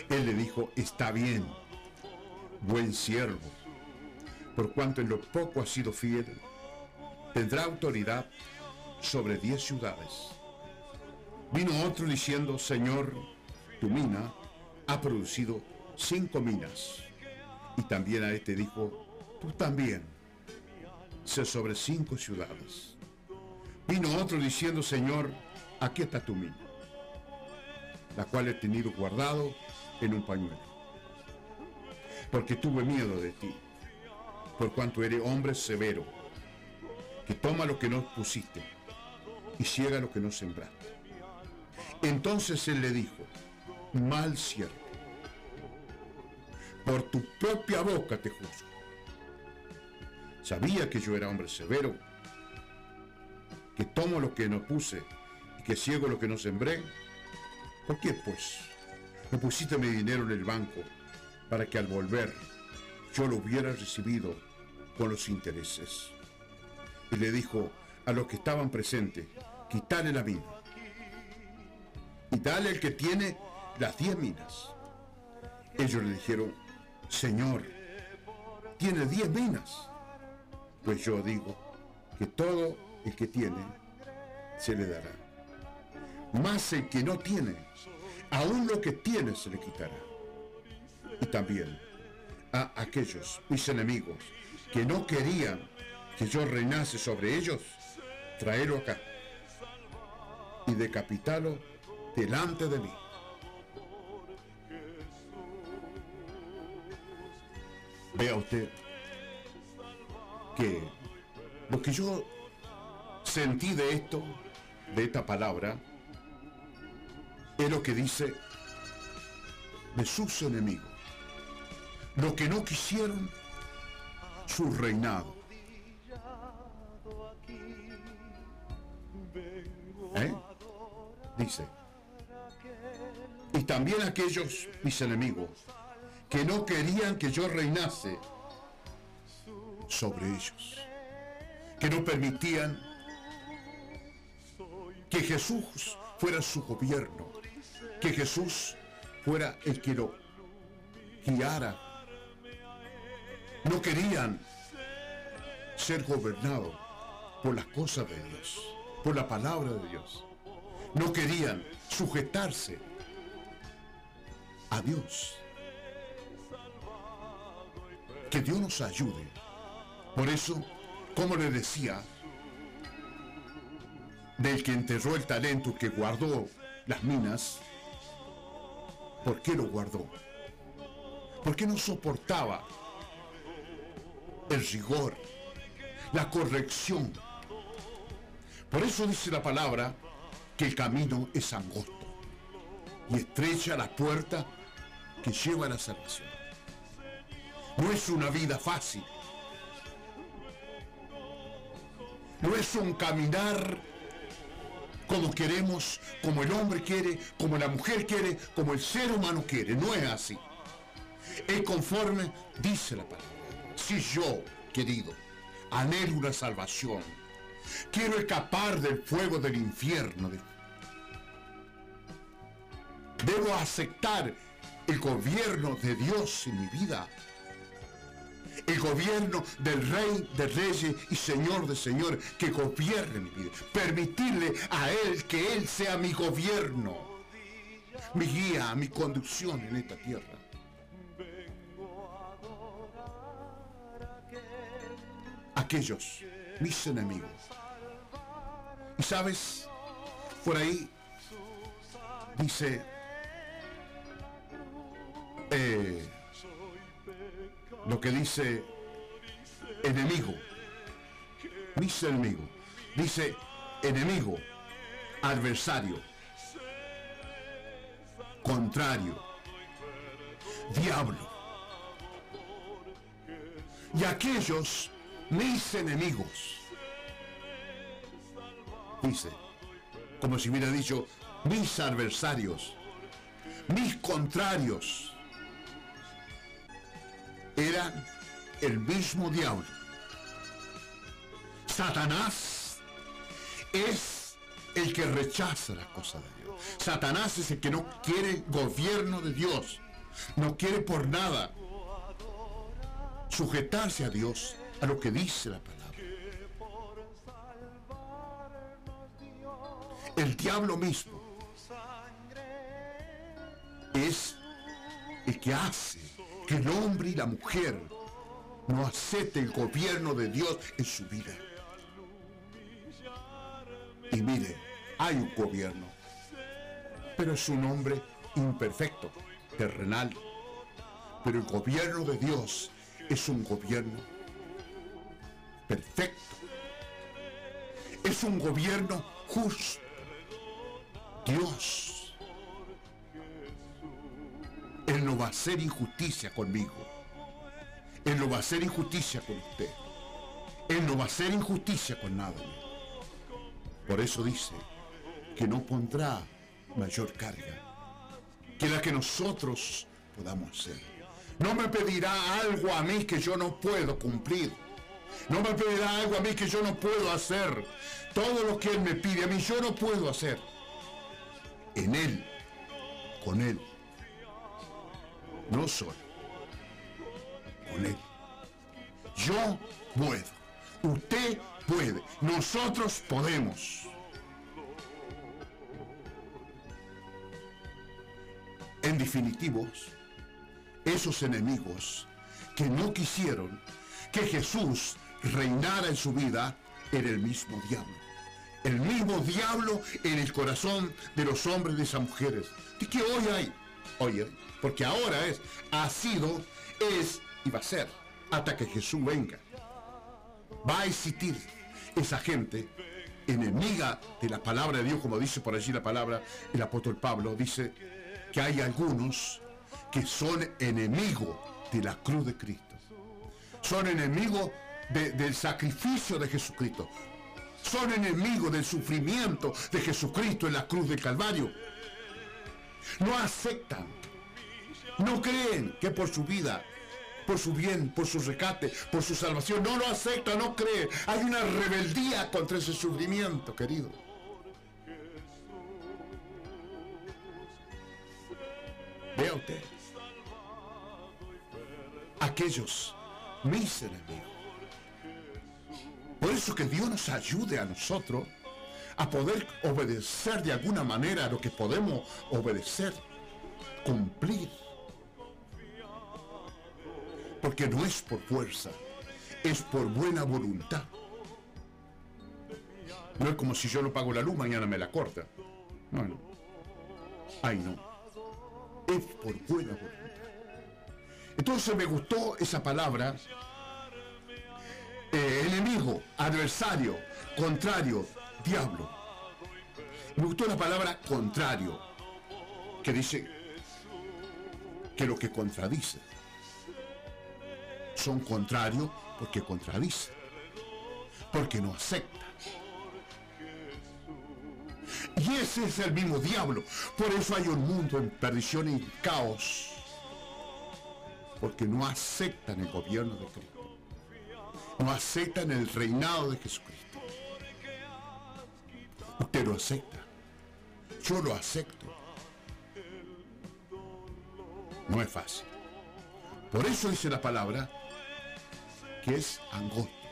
Él le dijo, está bien, buen siervo, por cuanto en lo poco has sido fiel, tendrá autoridad sobre diez ciudades. Vino otro diciendo, Señor, tu mina ha producido cinco minas. Y también a este dijo, tú también, sobre cinco ciudades. Vino otro diciendo, Señor, aquí está tu mina, la cual he tenido guardado en un pañuelo. Porque tuve miedo de ti, por cuanto eres hombre severo, que toma lo que no pusiste y ciega lo que no sembraste. Entonces él le dijo, mal siervo, por tu propia boca te juzgo. Sabía que yo era hombre severo, que tomo lo que no puse y que ciego lo que no sembré. ¿Por qué pues no pusiste mi dinero en el banco para que al volver yo lo hubiera recibido con los intereses? Y le dijo a los que estaban presentes, quitale la mina y dale el que tiene las diez minas. Ellos le dijeron, Señor, tiene diez minas. Pues yo digo que todo el que tiene se le dará. Mas el que no tiene, aún lo que tiene se le quitará. Y también a aquellos, mis enemigos, que no querían que yo reinase sobre ellos, traerlo acá y decapitalo delante de mí. Vea usted que lo que yo sentí de esto, de esta palabra, es lo que dice de sus enemigos, lo que no quisieron su reinado. ¿Eh? Dice, y también aquellos mis enemigos que no querían que yo reinase sobre ellos, que no permitían que Jesús fuera su gobierno, que Jesús fuera el que lo guiara. No querían ser gobernados por las cosas de Dios, por la palabra de Dios. No querían sujetarse a Dios. Que Dios nos ayude. Por eso, como le decía, del que enterró el talento, que guardó las minas, ¿por qué lo guardó? Porque no soportaba el rigor, la corrección. Por eso dice la palabra que el camino es angosto y estrecha la puerta que lleva a la salvación. No es una vida fácil. No es un caminar como queremos, como el hombre quiere, como la mujer quiere, como el ser humano quiere. No es así. Es conforme, dice la palabra. Si yo, querido, anhelo una salvación, quiero escapar del fuego del infierno, de- debo aceptar el gobierno de Dios en mi vida. El gobierno del Rey de Reyes y Señor de Señor que gobierne mi vida. Permitirle a Él que Él sea mi gobierno, mi guía, mi conducción en esta tierra. Aquellos, mis enemigos. Y sabes, por ahí dice, eh, lo que dice enemigo, mis enemigos, dice enemigo, adversario, contrario, diablo. Y aquellos, mis enemigos, dice, como si hubiera dicho, mis adversarios, mis contrarios, eran el mismo diablo. Satanás es el que rechaza las cosas de Dios. Satanás es el que no quiere gobierno de Dios. No quiere por nada sujetarse a Dios, a lo que dice la palabra. El diablo mismo es el que hace que el hombre y la mujer no acepten el gobierno de Dios en su vida. Y mire, hay un gobierno, pero es un hombre imperfecto, terrenal. Pero el gobierno de Dios es un gobierno perfecto. Es un gobierno justo. Dios. Él no va a hacer injusticia conmigo. Él no va a hacer injusticia con usted. Él no va a hacer injusticia con nadie. Por eso dice que no pondrá mayor carga que la que nosotros podamos hacer. No me pedirá algo a mí que yo no puedo cumplir. No me pedirá algo a mí que yo no puedo hacer. Todo lo que Él me pide a mí yo no puedo hacer. En Él, con Él, no soy. Olé. Yo puedo. Usted puede. Nosotros podemos. En definitivos, esos enemigos que no quisieron que Jesús reinara en su vida era el mismo diablo. El mismo diablo en el corazón de los hombres y de esas mujeres. ¿De qué hoy hay? Hoy porque ahora es, ha sido, es y va a ser hasta que Jesús venga. Va a existir esa gente enemiga de la palabra de Dios, como dice por allí la palabra, el apóstol Pablo dice que hay algunos que son enemigos de la cruz de Cristo. Son enemigos de- del sacrificio de Jesucristo. Son enemigos del sufrimiento de Jesucristo en la cruz del Calvario. No aceptan, no creen que por su vida, por su bien, por su rescate, por su salvación, no lo aceptan, no creen. Hay una rebeldía contra ese sufrimiento, querido. Vea usted. Aquellos, mis enemigos. Por eso que Dios nos ayude a nosotros a poder obedecer de alguna manera lo que podemos obedecer, cumplir. Porque no es por fuerza, es por buena voluntad. No es como si yo no pago la luz, mañana me la corta. Ay no. Es por buena voluntad. Entonces me gustó esa palabra. eh, enemigo, adversario, contrario, diablo. Me gustó la palabra contrario, que dice que lo que contradice. Son contrarios porque contradicen, porque no aceptan. Y ese es el mismo diablo. Por eso hay un mundo en perdición y caos. Porque no aceptan el gobierno de Cristo. No aceptan el reinado de Jesucristo. Usted lo acepta. Yo lo acepto. No es fácil. Por eso dice la palabra que es angostia.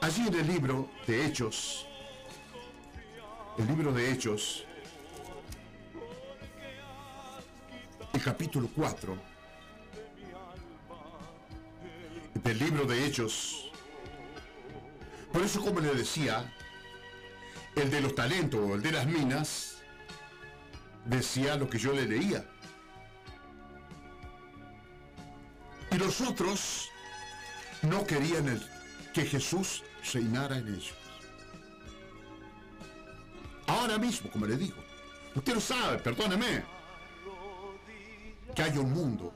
Allí en el libro de Hechos, el libro de Hechos, el capítulo 4, del libro de Hechos, por eso como le decía, el de los talentos el de las minas, decía lo que yo le leía. Y los otros no querían el- que Jesús reinara en ellos. Ahora mismo, como le digo, usted lo sabe, perdóneme, que hay un mundo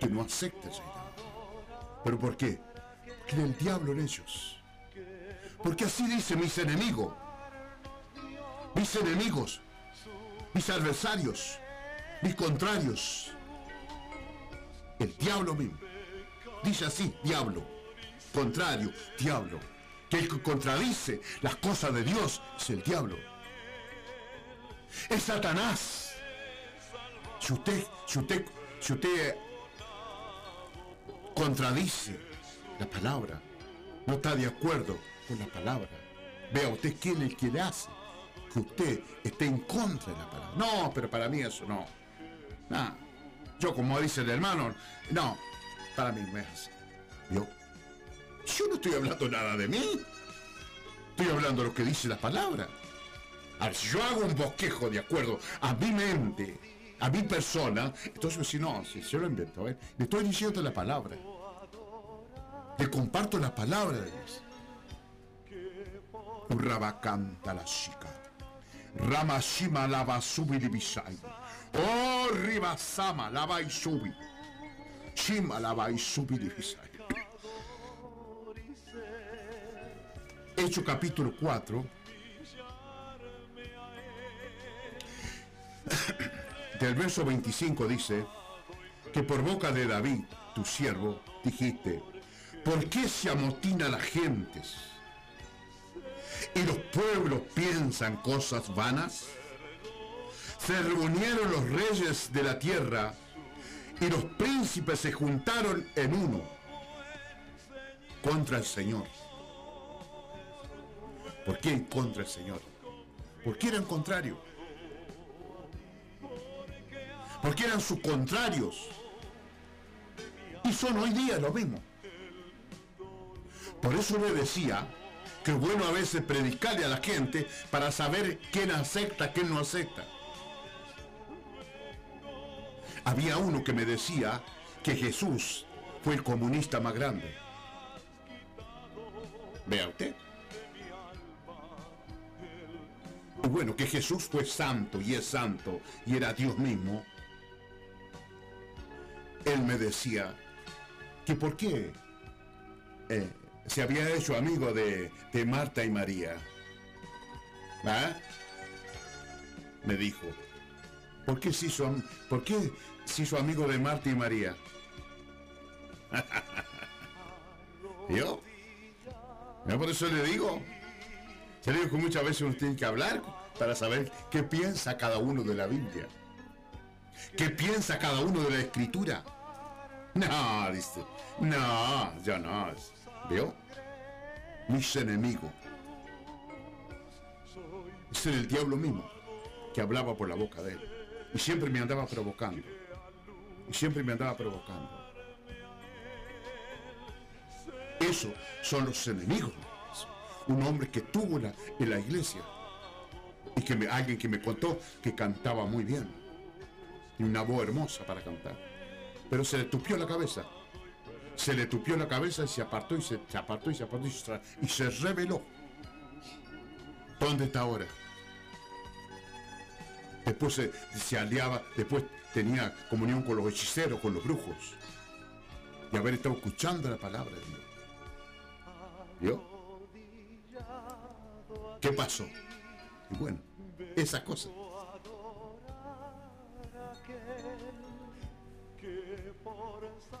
que no acepta el reinado. ¿Pero por qué? Porque el diablo en ellos. Porque así dice mis enemigos, mis enemigos, mis adversarios, mis contrarios. El diablo mismo. Dice así, diablo. Contrario, diablo. Que el que contradice las cosas de Dios es el diablo. Es Satanás. Si usted, si usted, si usted contradice la palabra, no está de acuerdo con la palabra, vea usted quién es el que le hace que usted esté en contra de la palabra. No, pero para mí eso. No. Yo, como dice el hermano, no, para mí no. ¿Vio? Yo no estoy hablando nada de mí. Estoy hablando de lo que dice la palabra. Ahora, si yo hago un bosquejo de acuerdo a mi mente, a mi persona, entonces si no, si yo lo invento, le estoy diciendo la palabra. Le comparto la palabra de Dios. Urraba canta la chica. Ramashima lava subi. Oh ribasama lava y subi. Shima lava y subi libisai. Hecho capítulo 4. *coughs* Del verso 25 dice que por boca de David, tu siervo, dijiste, ¿por qué se amotina las gentes? y los pueblos piensan cosas vanas? Se reunieron los reyes de la tierra y los príncipes se juntaron en uno contra el Señor. ¿Por qué contra el Señor? Porque eran contrarios. porque eran sus contrarios. Y son hoy día lo mismo. Por eso le decía que es bueno a veces predicarle a la gente para saber quién acepta, quién no acepta. Había uno que me decía que Jesús fue el comunista más grande. Vea usted. Bueno, que Jesús fue santo y es santo y era Dios mismo. Él me decía que por qué eh, se había hecho amigo de, de Marta y María. ¿Ah? Me dijo. ¿Por qué hizo, am- por qué se hizo amigo de Marta y María? *laughs* ¿Yo? ¿No por eso le digo? Se le digo que muchas veces uno tiene que hablar para saber qué piensa cada uno de la Biblia. ¿Qué piensa cada uno de la Escritura? No, dice. No, yo no. ¿Veo? Mis enemigos. Era el diablo mismo que hablaba por la boca de él. Y siempre me andaba provocando. Y siempre me andaba provocando. Eso son los enemigos. Un hombre que tuvo la- en la iglesia. Y que alguien que me contó que cantaba muy bien. Y una voz hermosa para cantar. Pero se le tupió la cabeza. Se le tupió la cabeza y se apartó y se, apartó y se apartó y se reveló. ¿Dónde está ahora? Después se, se aliaba, después tenía comunión con los hechiceros, con los brujos. Y haber estado escuchando la palabra de Dios. ¿Vio? ¿Qué pasó? Y bueno, esa cosa.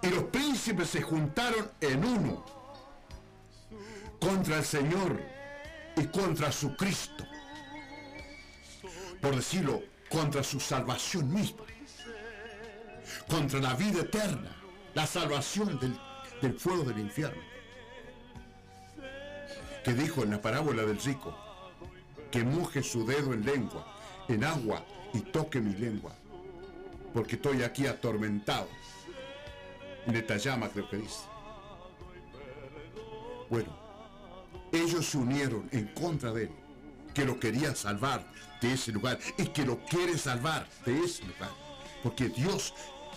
Y los príncipes se juntaron en uno contra el Señor y contra su Cristo. Por decirlo, contra su salvación misma. Contra la vida eterna, la salvación del, del fuego del infierno. Que dijo en la parábola del rico, que moje su dedo en lengua, en agua, y toque mi lengua, porque estoy aquí atormentado. En llama creo que dice. Bueno, ellos se unieron en contra de él, que lo quería salvar de ese lugar y que lo quiere salvar de ese lugar. Porque Dios,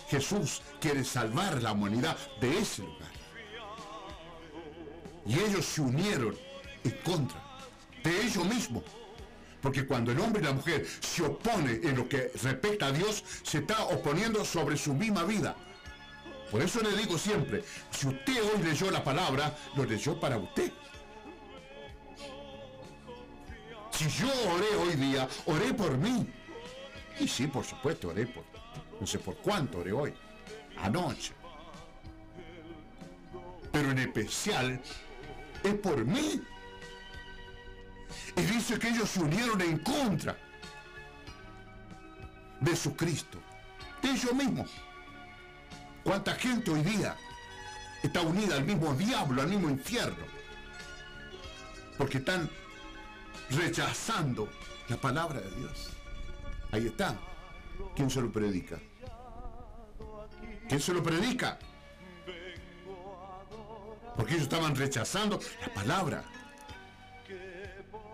Jesús, quiere salvar a la humanidad de ese lugar. Y ellos se unieron en contra de ellos mismos. Porque cuando el hombre y la mujer se opone en lo que respecta a Dios, se está oponiendo sobre su misma vida. Por eso le digo siempre, si usted hoy leyó la palabra, lo leyó para usted. Si yo oré hoy día, oré por mí. Y sí, por supuesto, oré por, no sé por cuánto oré hoy, anoche. Pero en especial, es por mí. Y dice que ellos se unieron en contra de su Cristo, de ellos mismos. ¿Cuánta gente hoy día está unida al mismo diablo, al mismo infierno? Porque están rechazando la palabra de Dios. Ahí está. ¿Quién se lo predica? ¿Quién se lo predica? Porque ellos estaban rechazando la palabra.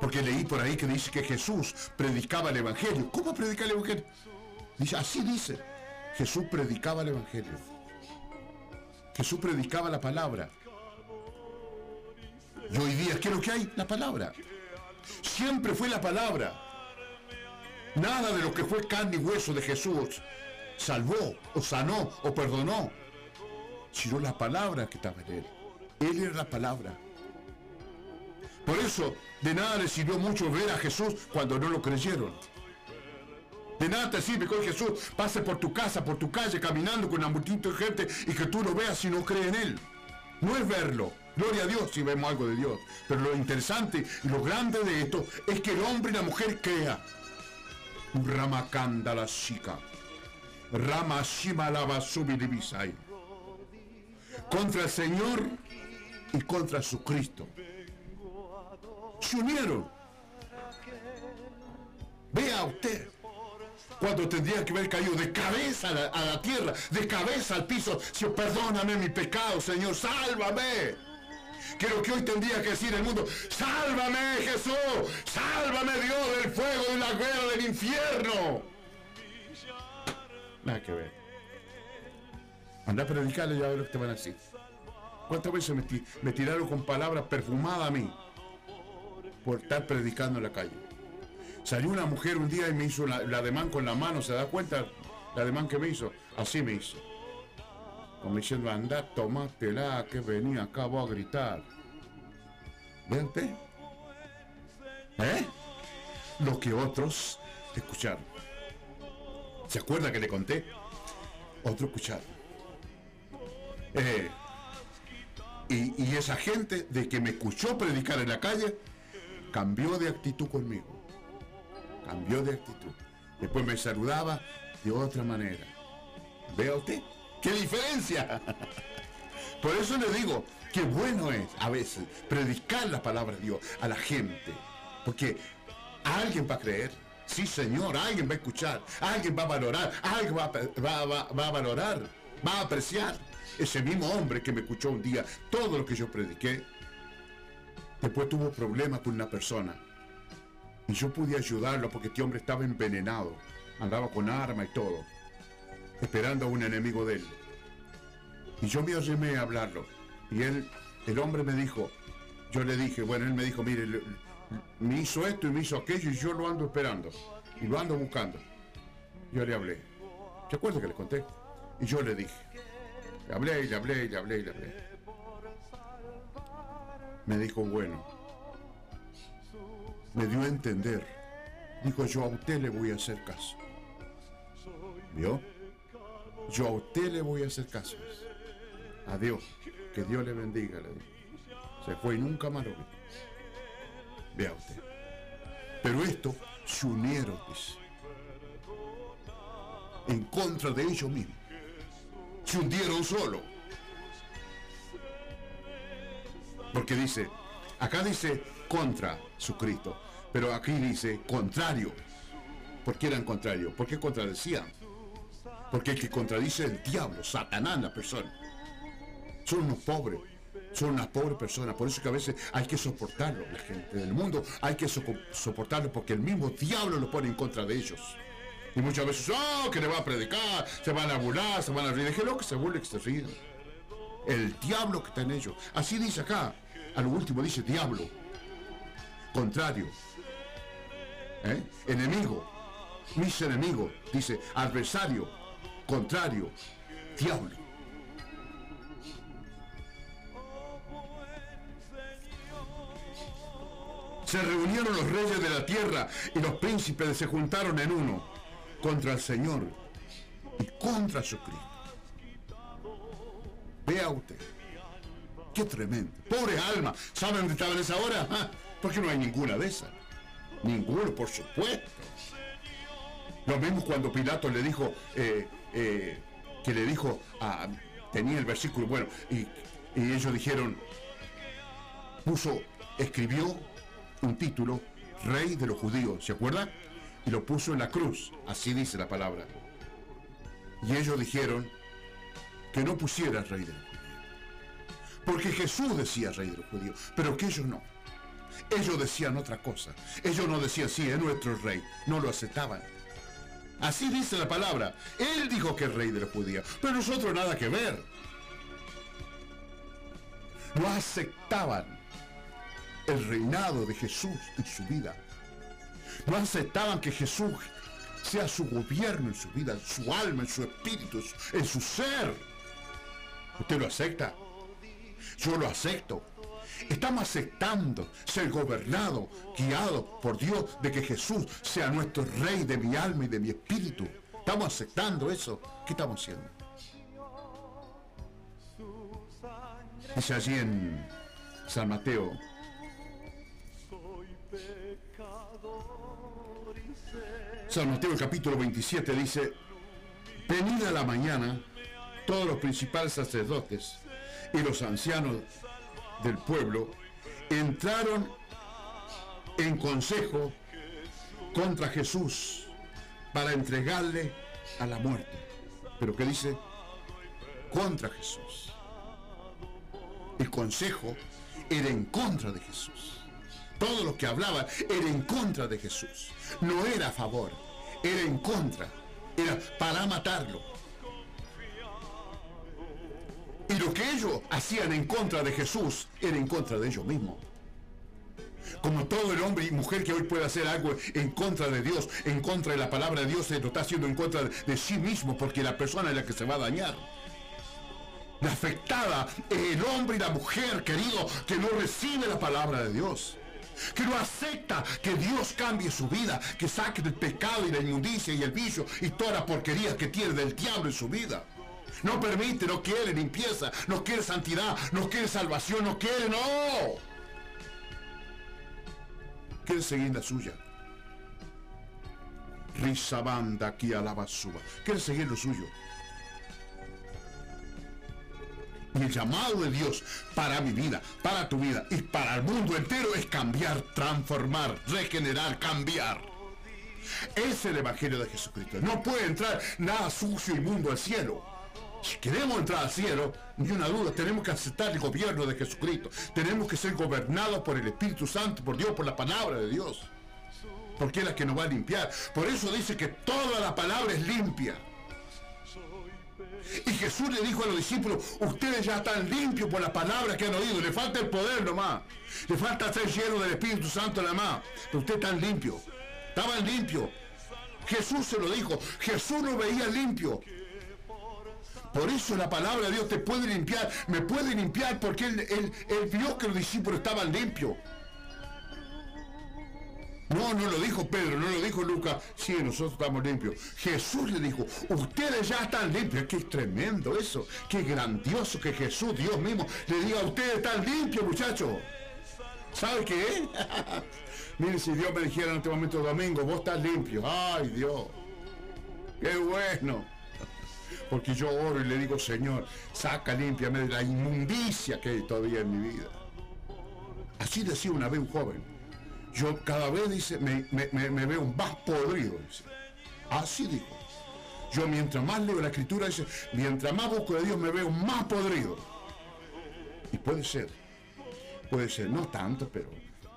Porque leí por ahí que dice que Jesús predicaba el Evangelio. ¿Cómo predica el Evangelio? Dice, así dice. Jesús predicaba el Evangelio. Jesús predicaba la palabra. Y hoy día, ¿qué es lo que hay? La palabra. Siempre fue la palabra. Nada de lo que fue carne y hueso de Jesús salvó, o sanó, o perdonó, sino la palabra que estaba en él. Él era la palabra. Por eso, de nada le sirvió mucho ver a Jesús cuando no lo creyeron. De nada te sirve que Jesús pase por tu casa, por tu calle, caminando con una multitud de gente y que tú lo veas y no crees en Él. No es verlo. Gloria a Dios si vemos algo de Dios. Pero lo interesante y lo grande de esto es que el hombre y la mujer crea. Ramakanda la chica. Rama. Contra el Señor y contra su Cristo. Se unieron. Vea usted. Cuando tendría que haber caído de cabeza a la, a la tierra, de cabeza al piso. Señor, perdóname mi pecado, Señor, sálvame. Que lo que hoy tendría que decir el mundo, sálvame Jesús, sálvame Dios del fuego, de la guerra, del infierno. Nada que ver. Anda a predicarle y a ver lo que te van a decir. ¿Cuántas veces me, ti- me tiraron con palabras perfumadas a mí por estar predicando en la calle? Salió una mujer un día y me hizo la, la con la mano, ¿se da cuenta? La ademán que me hizo, así me hizo. Como diciendo, anda, tomátela, que venía acá, voy a gritar. ¿Ve usted? ¿Eh? Lo que otros escucharon. ¿Se acuerda que le conté? Otros escucharon. Eh, y, y esa gente de que me escuchó predicar en la calle, cambió de actitud conmigo. Cambió de actitud. Después me saludaba de otra manera. ¿Vea usted? ¡Qué diferencia! *laughs* Por eso le digo que bueno es a veces predicar la palabra de Dios a la gente. Porque alguien va a creer. Sí, Señor, alguien va a escuchar, alguien va a valorar, alguien va a valorar, va a apreciar. Ese mismo hombre que me escuchó un día todo lo que yo prediqué, después tuvo problemas con una persona. Y yo pude ayudarlo porque este hombre estaba envenenado, andaba con arma y todo esperando a un enemigo de él. Y yo me arrimé a hablarlo. Y él, el hombre me dijo, yo le dije, bueno, él me dijo, mire, me hizo esto y me hizo aquello y yo lo ando esperando. Y lo ando buscando. Yo le hablé. ¿Se acuerda que le conté? Y yo le dije. Le hablé y le hablé y le hablé y le hablé. Me dijo, bueno. Me dio a entender. Dijo, yo a usted le voy a hacer caso. ¿Vio? Yo a usted le voy a hacer caso. Adiós. Que Dios le bendiga. Se fue y nunca más lo vi. Vea usted. Pero esto se unieron. En contra de ellos mismos. Se hundieron solo. Porque dice, acá dice contra su Cristo, pero aquí dice contrario. ¿Por qué eran contrarios? ¿Por qué contradecían? Porque el que contradice el diablo, Satanás, la persona. Son unos pobres, son unas pobres personas. Por eso que a veces hay que soportarlo, la gente del mundo, hay que soportarlo porque el mismo diablo lo pone en contra de ellos. Y muchas veces, oh, que le va a predicar, se van a burlar, se van a reír. Déjelo que se burle, que se. El diablo que está en ellos. Así dice acá. A lo último dice diablo. Contrario. ¿Eh? Enemigo. Mis enemigos. Dice adversario. Contrario. Diablo. Se reunieron los reyes de la tierra y los príncipes se juntaron en uno contra el Señor y contra su Cristo. Vea usted. Qué tremendo. Pobre alma. ¿Saben dónde estaba en esa hora? Ah, Porque no hay ninguna de esas. Ninguno, por supuesto. Lo mismo cuando Pilato le dijo, eh, eh, que le dijo, a- tenía el versículo, bueno, y, y ellos dijeron, puso, escribió un título, Rey de los Judíos, ¿se acuerda? Y lo puso en la cruz, así dice la palabra. Y ellos dijeron que no pusiera Rey de los Judíos. Porque Jesús decía Rey de los Judíos, pero que ellos no. Ellos decían otra cosa. Ellos no decían, sí, es nuestro rey. No lo aceptaban. Así dice la palabra. Él dijo que es rey de los judíos, pero nosotros nada que ver. No aceptaban el reinado de Jesús en su vida. No aceptaban que Jesús sea su gobierno en su vida, en su alma, en su espíritu, en su- ser. ¿Usted lo acepta? Yo lo acepto. Estamos aceptando ser gobernado, guiado por Dios, de que Jesús sea nuestro rey de mi alma y de mi espíritu. Estamos aceptando eso. ¿Qué estamos haciendo? Dice allí en San Mateo, San Mateo el capítulo 27 dice, venida la mañana, todos los principales sacerdotes y los ancianos del pueblo entraron en consejo contra Jesús para entregarle a la muerte. Pero ¿qué dice? Contra Jesús. El consejo era en contra de Jesús. Todo lo que hablaba era en contra de Jesús. No era a favor, era en contra. Era para matarlo. Y lo que ellos hacían en contra de Jesús era en contra de ellos mismos. Como todo el hombre y mujer que hoy puede hacer algo en contra de Dios, en contra de la palabra de Dios, se lo está haciendo en contra de, sí mismo, porque la persona es la que se va a dañar. La afectada es el hombre y la mujer, querido, que no recibe la palabra de Dios. Que no acepta que Dios cambie su vida, que saque del pecado y la inmundicia y el vicio y toda la porquería que tiene del diablo en su vida. No permite, no quiere limpieza, no quiere santidad, no quiere salvación, no quiere, no. Quiere seguir la suya. Risa banda aquí a la basura. Quiere seguir lo suyo. Y el llamado de Dios para mi vida, para tu vida y para el mundo entero es cambiar, transformar, regenerar, cambiar. Es el Evangelio de Jesucristo. No puede entrar nada sucio y mundo al cielo. Si queremos entrar al cielo, ni una duda, tenemos que aceptar el gobierno de Jesucristo. Tenemos que ser gobernados por el Espíritu Santo, por Dios, por la palabra de Dios. Porque es la que nos va a limpiar. Por eso dice que toda la palabra es limpia. Y Jesús le dijo a los discípulos, ustedes ya están limpios por la palabra que han oído, le falta el poder nomás, le falta ser lleno del Espíritu Santo nada más, pero ustedes están limpios, estaban limpios. Jesús se lo dijo, Jesús lo veía limpio. Por eso la palabra de Dios te puede limpiar, me puede limpiar porque él, él, vio que los discípulos estaban limpios. No, no lo dijo Pedro, no lo dijo Lucas. Sí, nosotros estamos limpios. Jesús le dijo, ustedes ya están limpios. Qué tremendo eso. Qué grandioso que Jesús, Dios mismo, le diga, ustedes están limpios, muchachos. ¿Sabe qué? *laughs* Miren, si Dios me dijera en este momento domingo, vos estás limpio. Ay, Dios. Qué bueno. Porque yo oro y le digo, Señor, saca, límpiame de la inmundicia que hay todavía en mi vida. Así decía una vez un joven yo cada vez dice, me, me, veo más podrido. Dice. Así dijo. Yo mientras más leo la escritura, dice, mientras más busco de Dios me veo más podrido. Y puede ser, puede ser, no tanto, pero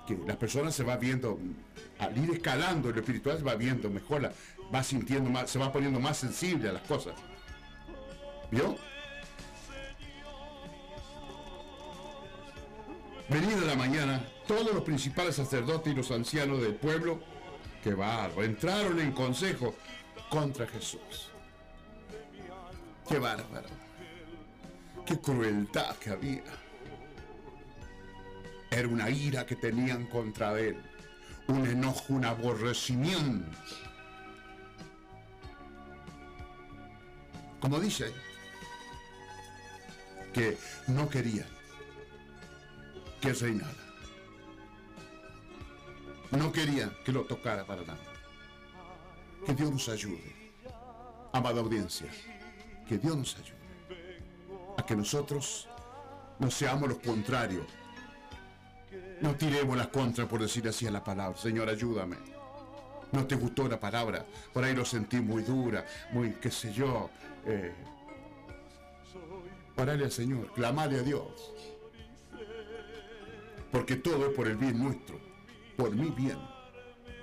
que la persona se va viendo, al ir escalando lo espiritual, se va viendo mejor, la- va sintiendo más, se va poniendo más sensible a las cosas. ¿Vio? Venida la mañana, todos los principales sacerdotes y los ancianos del pueblo, que bárbaro, entraron en consejo contra Jesús. Qué bárbaro. Qué crueldad que había. Era una ira que tenían contra él. Un enojo, un aborrecimiento. Como dice, que no querían que reinara. No querían que lo tocara para nada. Que Dios nos ayude. Amada audiencia, que Dios nos ayude. A que nosotros no seamos los contrarios. No tiremos las contras por decir así a la palabra. Señor, ayúdame. No te gustó la palabra. Por ahí lo sentí muy dura, muy, qué sé yo. Eh, orale al Señor, clamale a Dios. Porque todo es por el bien nuestro, por mi bien.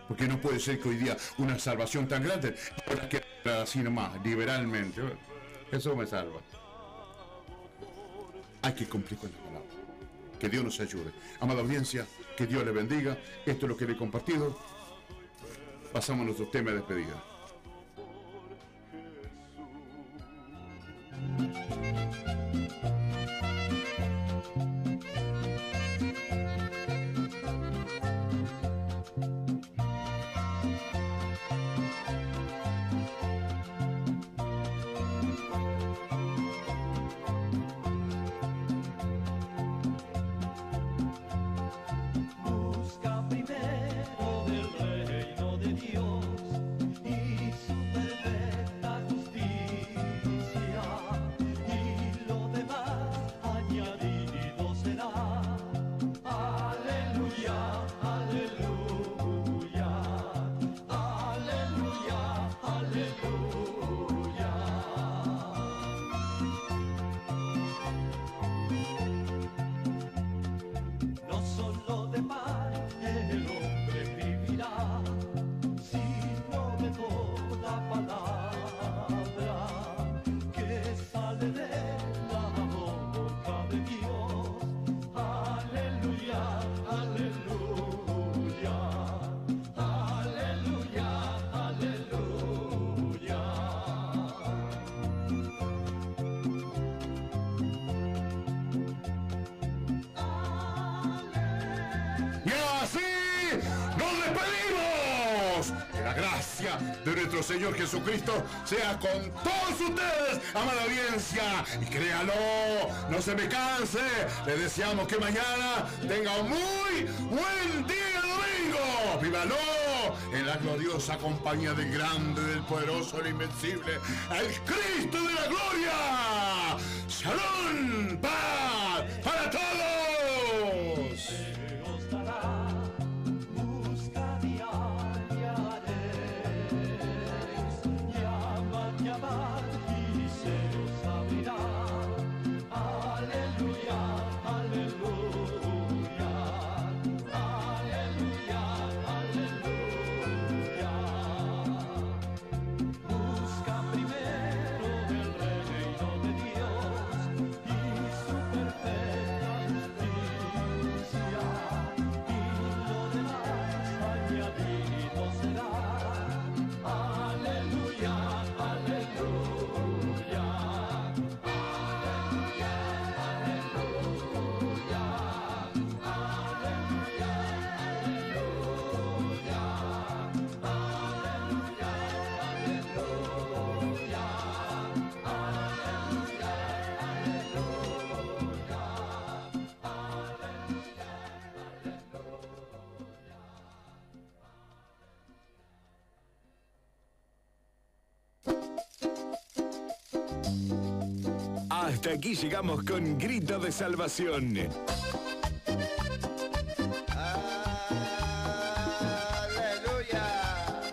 Porque no puede ser que hoy día una salvación tan grande, ahora que así nomás, liberalmente. Eso me salva. Hay que cumplir con la palabra. Que Dios nos ayude. Amada audiencia, que Dios le bendiga. Esto es lo que le he compartido. Pasamos a nuestro tema de despedida. De nuestro Señor Jesucristo sea con todos ustedes, amada audiencia. Y créalo, no se me canse. Le deseamos que mañana tenga un muy buen día domingo. ¡Vívalo! En la gloriosa compañía del grande, del poderoso, del invencible, el Cristo de la gloria. ¡Shalom! Aquí llegamos con Grito de Salvación.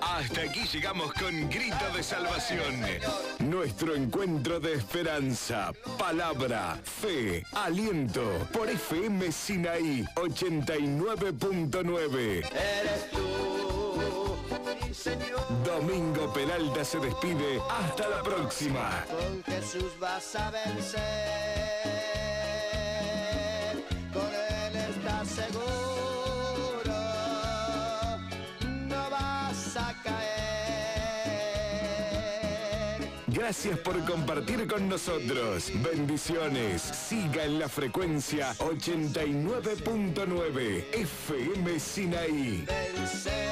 Hasta aquí llegamos con Grito de Salvación. Nuestro encuentro de esperanza, palabra, fe, aliento por FM Sinaí 89.9. Eres tú, mi Señor. Domingo Peralta se despide. Hasta la próxima. Con Jesús vas a vencer, con Él estás seguro, no vas a caer. Gracias por compartir con nosotros. Bendiciones. Siga en la frecuencia 89.9 FM Sinaí. Vencer.